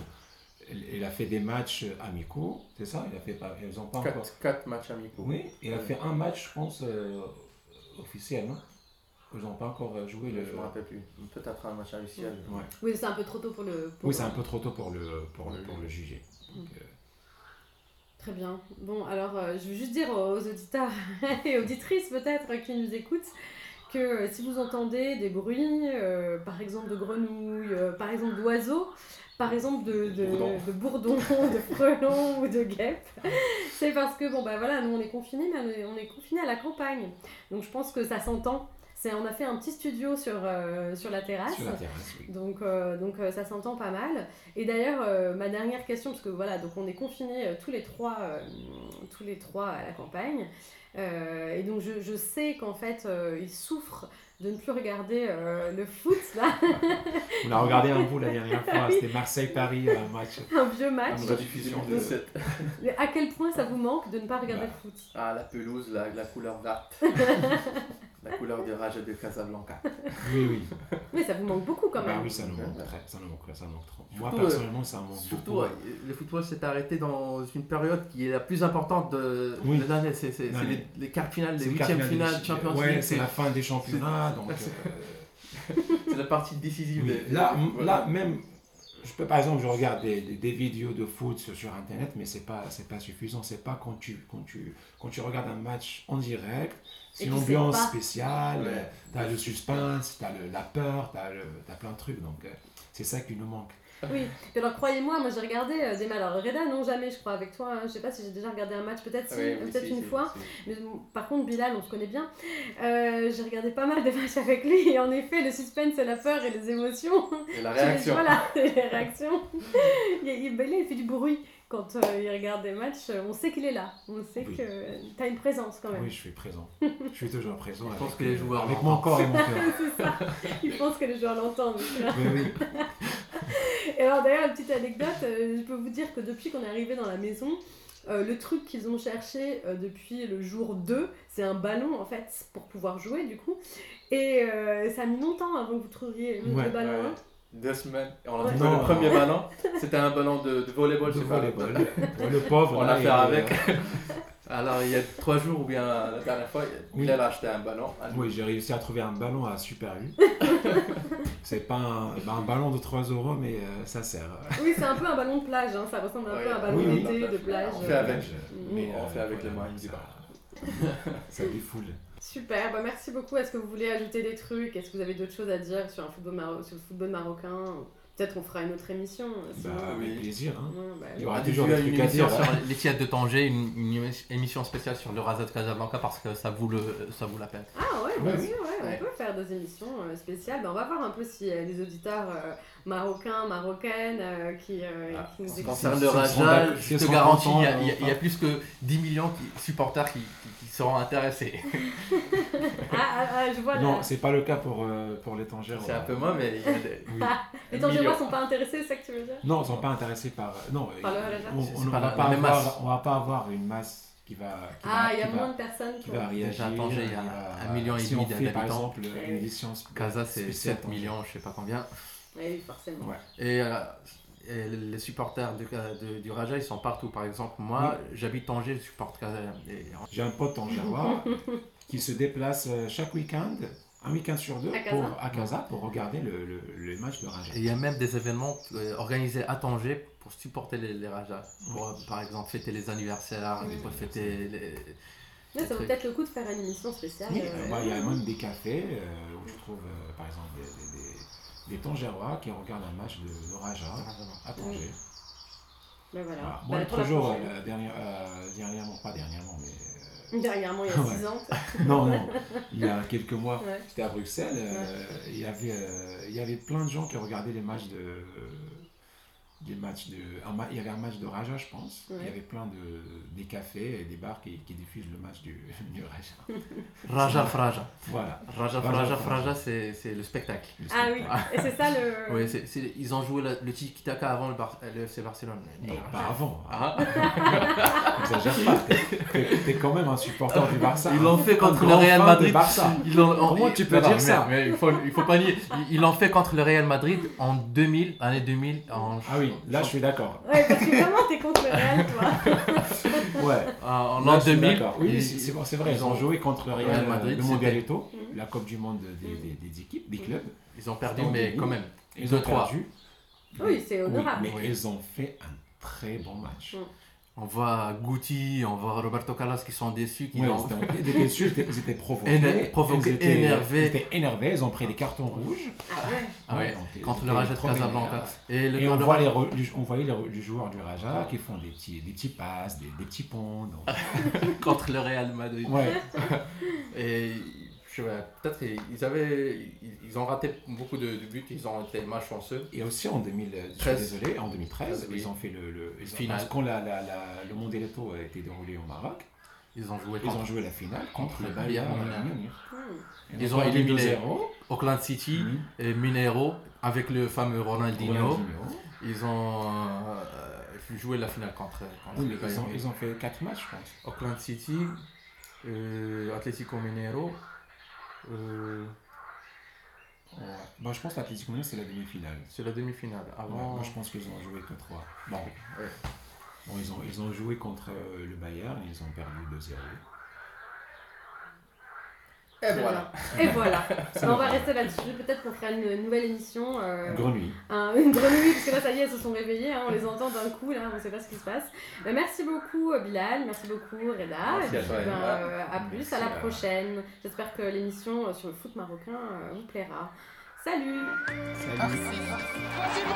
il a fait des matchs amicaux, c'est ça? Il a fait pas, ils ont pas encore. 4, 4 matchs amicaux. Oui, il a fait un match, je pense, euh, officiel, non? Ils n'ont pas encore euh, joué le. Je me rappelle plus. Peut-être un match officiel. Ouais. Oui, c'est un peu trop tôt pour le. pour- Oui, c'est un peu trop tôt pour le, pour le, pour le juger. Donc, euh, Très bien. Bon, alors euh, je veux juste dire aux auditeurs [laughs] et auditrices peut-être qui nous écoutent que euh, si vous entendez des bruits, euh, par exemple de grenouilles, euh, par exemple d'oiseaux, par exemple de, de, Bourdons. de bourdons, [laughs] de frelons ou de guêpes, c'est parce que bon bah voilà, nous on est confinés, mais on est, on est confinés à la campagne. Donc je pense que ça s'entend. C'est, on a fait un petit studio sur, euh, sur la terrasse. sur la terrasse, oui. Donc, euh, donc euh, ça s'entend pas mal. Et d'ailleurs, euh, ma dernière question, parce que voilà, donc on est confinés euh, tous les trois, euh, tous les trois à la campagne. Euh, et donc je, je sais qu'en fait, euh, ils souffrent de ne plus regarder euh, le foot, là, [laughs] On a regardé un bout la dernière fois, c'était Marseille-Paris, un match. un vieux match. Une rediffusion de 7. Mais à quel point ça vous manque de ne pas regarder Bah. le foot? Ah, la pelouse, la, la couleur verte. [laughs] la couleur du Raja de Casablanca. Oui, oui. [laughs] Mais ça vous manque beaucoup quand Bah même. oui, ça nous manque très, ça nous manque, ça nous manque trop. Moi, Surtout, personnellement, ça me manque Surtout, beaucoup. euh, le football s'est arrêté dans une période qui est la plus importante de Oui. C'est les, les quarts finales, les huitièmes finales, Champions Ouais, League. c'est la fin des championnats, donc... [laughs] c'est- euh, C'est la partie décisive. oui. des- Là, voilà. là, même, je peux, par exemple, je regarde des, des, des vidéos de foot sur, sur Internet, mais c'est pas, c'est pas suffisant. C'est pas quand tu, quand, tu, quand tu regardes un match en direct, c'est une tu ambiance pas. spéciale, Ouais. euh, t'as le suspense, t'as le- la peur, t'as le- t'as plein de trucs, donc euh, c'est ça qui nous manque. Oui, et alors croyez-moi, moi j'ai regardé euh, des matchs. Alors Reda, non, jamais, je crois, avec toi. hein. Je sais pas si j'ai déjà regardé un match, peut-être si, Oui, oui, peut-être si, une si, fois. si. Mais par contre, Bilal, on se connaît bien. Euh, j'ai regardé pas mal de [laughs] matchs avec lui. Et en effet, le suspense et la peur et les émotions. Et la [laughs] réaction. Voilà, [laughs] et les réactions. il, il, là, il fait du bruit quand euh, il regarde des matchs. On sait qu'il est là. On sait Oui. que tu as une présence quand même. Oui, je suis présent. [laughs] je suis toujours présent. Je avec, pense que les joueurs Avec mon corps et mon cœur. [laughs] C'est ça. Il pense que les joueurs l'entendent. oui, oui. [laughs] Et alors d'ailleurs, une petite anecdote, euh, je peux vous dire que depuis qu'on est arrivé dans la maison, euh, le truc qu'ils ont cherché euh, depuis le jour 2, c'est un ballon en fait pour pouvoir jouer du coup. Et euh, ça a mis longtemps avant que vous trouviez le, Ouais, ballon. Deux semaines. Et on a trouvé le premier ballon. C'était un ballon de, de volleyball. De c'est pas- volleyball. [laughs] Le pauvre. On l'a fait est, avec. [laughs] Alors, il y a trois jours ou bien la dernière fois, Oui. il a acheté un ballon. Oui, j'ai réussi à trouver un ballon à Super U. [laughs] c'est pas un, bah, un ballon de 3 euros, mais euh, ça sert. Oui, c'est un peu un ballon de plage, hein, ça ressemble un Ouais, peu à un ballon oui, oui. d'été, de plage. On fait avec. Mais, On euh, fait avec les moyens du ça- bord. Ça défoule. Super, bah merci beaucoup. Est-ce que vous voulez ajouter des trucs? Est-ce que vous avez d'autres choses à dire sur, un football maro- sur le football marocain? Peut-être on fera une autre émission. euh, Sinon, Bah, avec plaisir. Hein. Ouais, bah, Il y aura toujours des une trucs à émission dire. sur les Tiades de Tanger, une, une émission spéciale sur le Raza de Casablanca parce que ça vaut, le, ça vaut la peine. Ah ouais, bien Ouais, sûr, ouais, Ouais. on peut faire des émissions euh, spéciales. Ben, on va voir un peu si euh, les auditeurs euh, marocains, marocaines euh, qui, euh, Ah, qui nous En ce qui écoutent. concerne Si- le je te garantis, il y, a- y a plus que 10 millions qui, supporters qui seront intéressés. [laughs] [laughs] Ah, ah, ah, je vois. Non, c'est pas le cas pour, euh, pour les. C'est un peu moins, mais il y a des- Oui. [laughs] Les millions. Tangérois sont pas intéressés, c'est ça que tu veux dire? Non, ils sont pas intéressés par. Non, Par le euh, Raja. on, pas va la- pas la avoir, masse. on va pas avoir une masse qui va. Qui Ah, il y a qui moins va, de personnes qui qui ont. va réagir. Déjà, à Tanger, il y a million et demi fait, par d'habitants. exemple une édition. Casa, c'est spéciale 7 Tanger. millions, je sais pas combien. Oui, forcément. Ouais. Et, euh, et les supporters du, de- du Raja, ils sont partout. Par exemple, moi, j'habite Tanger, je supporte J'ai un pote tangérois [laughs] qui se déplace euh, chaque week-end, un week-end sur deux, À Casa. pour, à Casa pour regarder le, le, le match de Raja. Et il y a même des événements euh, organisés à Tanger pour supporter les, les Rajas. Pour, euh, par exemple, fêter les anniversaires, pour fêter les. Là, ça vaut peut-être le coup de faire une émission spéciale. Oui, euh, euh, bah, il y a même des cafés euh, où je trouve, euh, par exemple, des, des, des, des Tangérois qui regardent un match de, de Raja à Tanger. ben voilà. Voilà. Bah, Moi, l'autre jour, euh, dernière- euh, dernièrement, pas dernièrement, mais. Dernièrement, il y a [laughs] Ouais. 6 ans. euh, [laughs] non, non, il y a quelques mois, Ouais. j'étais à Bruxelles, euh, il, y avait, euh, il y avait plein de gens qui regardaient les matchs de, des matchs de. un il y avait un match de Raja, je pense. Ouais. Il y avait plein de des cafés et des bars qui, qui diffusent le match du, [laughs] du Raja. [laughs] Raja Fraja. Voilà. Raja Raja Fraja Fraja. C'est c'est le spectacle. Le Ah oui, et c'est ça le. [laughs] Oui, c'est- c'est- ils ont joué le, le tiki-taka avant le, Bar- le FC Barcelone. Non, pas avant. Ah. Exagère pas. T'es- T'es t'es quand même un supporter du Barça. Ils l'ont un- fait contre le Real Madrid. Barça. Ils Comment ils- tu peux non, dire ça mais il faut, il faut pas nier. Ils- Ils l'ont fait contre le Real Madrid en 2000, année 2000. En, Ah oui, là je suis d'accord. Ouais, parce que vraiment, t'es contre le Real, toi. [laughs] Ouais. en, en Là, l'an je suis 2000. d'accord. Oui, c'est vrai. ils ont joué contre le Real Madrid, le c'était- Mondialito, la Coupe du Monde des, des- des équipes, des clubs. Ils ont perdu, mais 2000. quand même. Ils ont 2-3. perdu. Oui, c'est Oui, honorable. mais Oui. ils ont fait un très bon match. Mm. On voit Guti, on voit Roberto Carlos qui sont déçus. Qui Ouais, ont- [laughs] ils étaient- déçus, ils étaient- provoqués. Éner- provoqués, ils étaient, énervés. Ils étaient énervés, ils ont pris des cartons rouges. Ah ouais. Ah ouais, ils contre le Raja de Casablanca. Et, le Et on, voit les, re- on voyait les, re- les joueurs du Raja qui font des petits, des petits passes, des, des petits ponts. donc- [laughs] contre le Real Madrid. Ouais. [laughs] Et je peut-être ils avaient, ils, ils ont raté beaucoup de, de buts, ils ont été malchanceux. Et aussi en 2000, je suis 13. désolé, en 2013, Oui. ils ont fait le, le ils ont- Finale. parce Quand la, la, la- le Mondialito a été déroulé au Maroc, Ils ont joué ils contre ont joué la finale contre, contre le Bayern. Hmm. Ils ont éliminé 2-0. Auckland City Mhm. et Mineiro avec le fameux Ronaldinho. Ronaldinho. Ils ont euh, joué la finale contre, contre Oui, le ils, Bayern ont, Munich. ils ont fait 4 matchs, je pense. Auckland City, euh, Atlético Mineiro. Euh, Ouais. Bon, je pense que l'Atlético Mineiro, c'est la demi-finale. c'est la demi-finale. Ouais, Avant, moi, je pense qu'ils ont joué que 3. Bon, Ouais. Bon, ils, ont, ils ont joué contre euh, le Bayern, ils ont perdu 2-0. Et voilà. Et voilà. on va rester là-dessus. Peut-être qu'on fera une nouvelle émission. euh, Grenouille. un- [laughs] une grenouille, parce que là, ça y est, elles se sont réveillées. hein, on les entend d'un coup, là, on ne sait pas ce qui se passe. Euh, merci beaucoup, euh, Bilal. Merci beaucoup, Reda. Merci Et à puis, toi, ben, euh, à plus, Merci à la à- prochaine. J'espère que l'émission sur le foot marocain euh, vous plaira. Salut série. Vas-y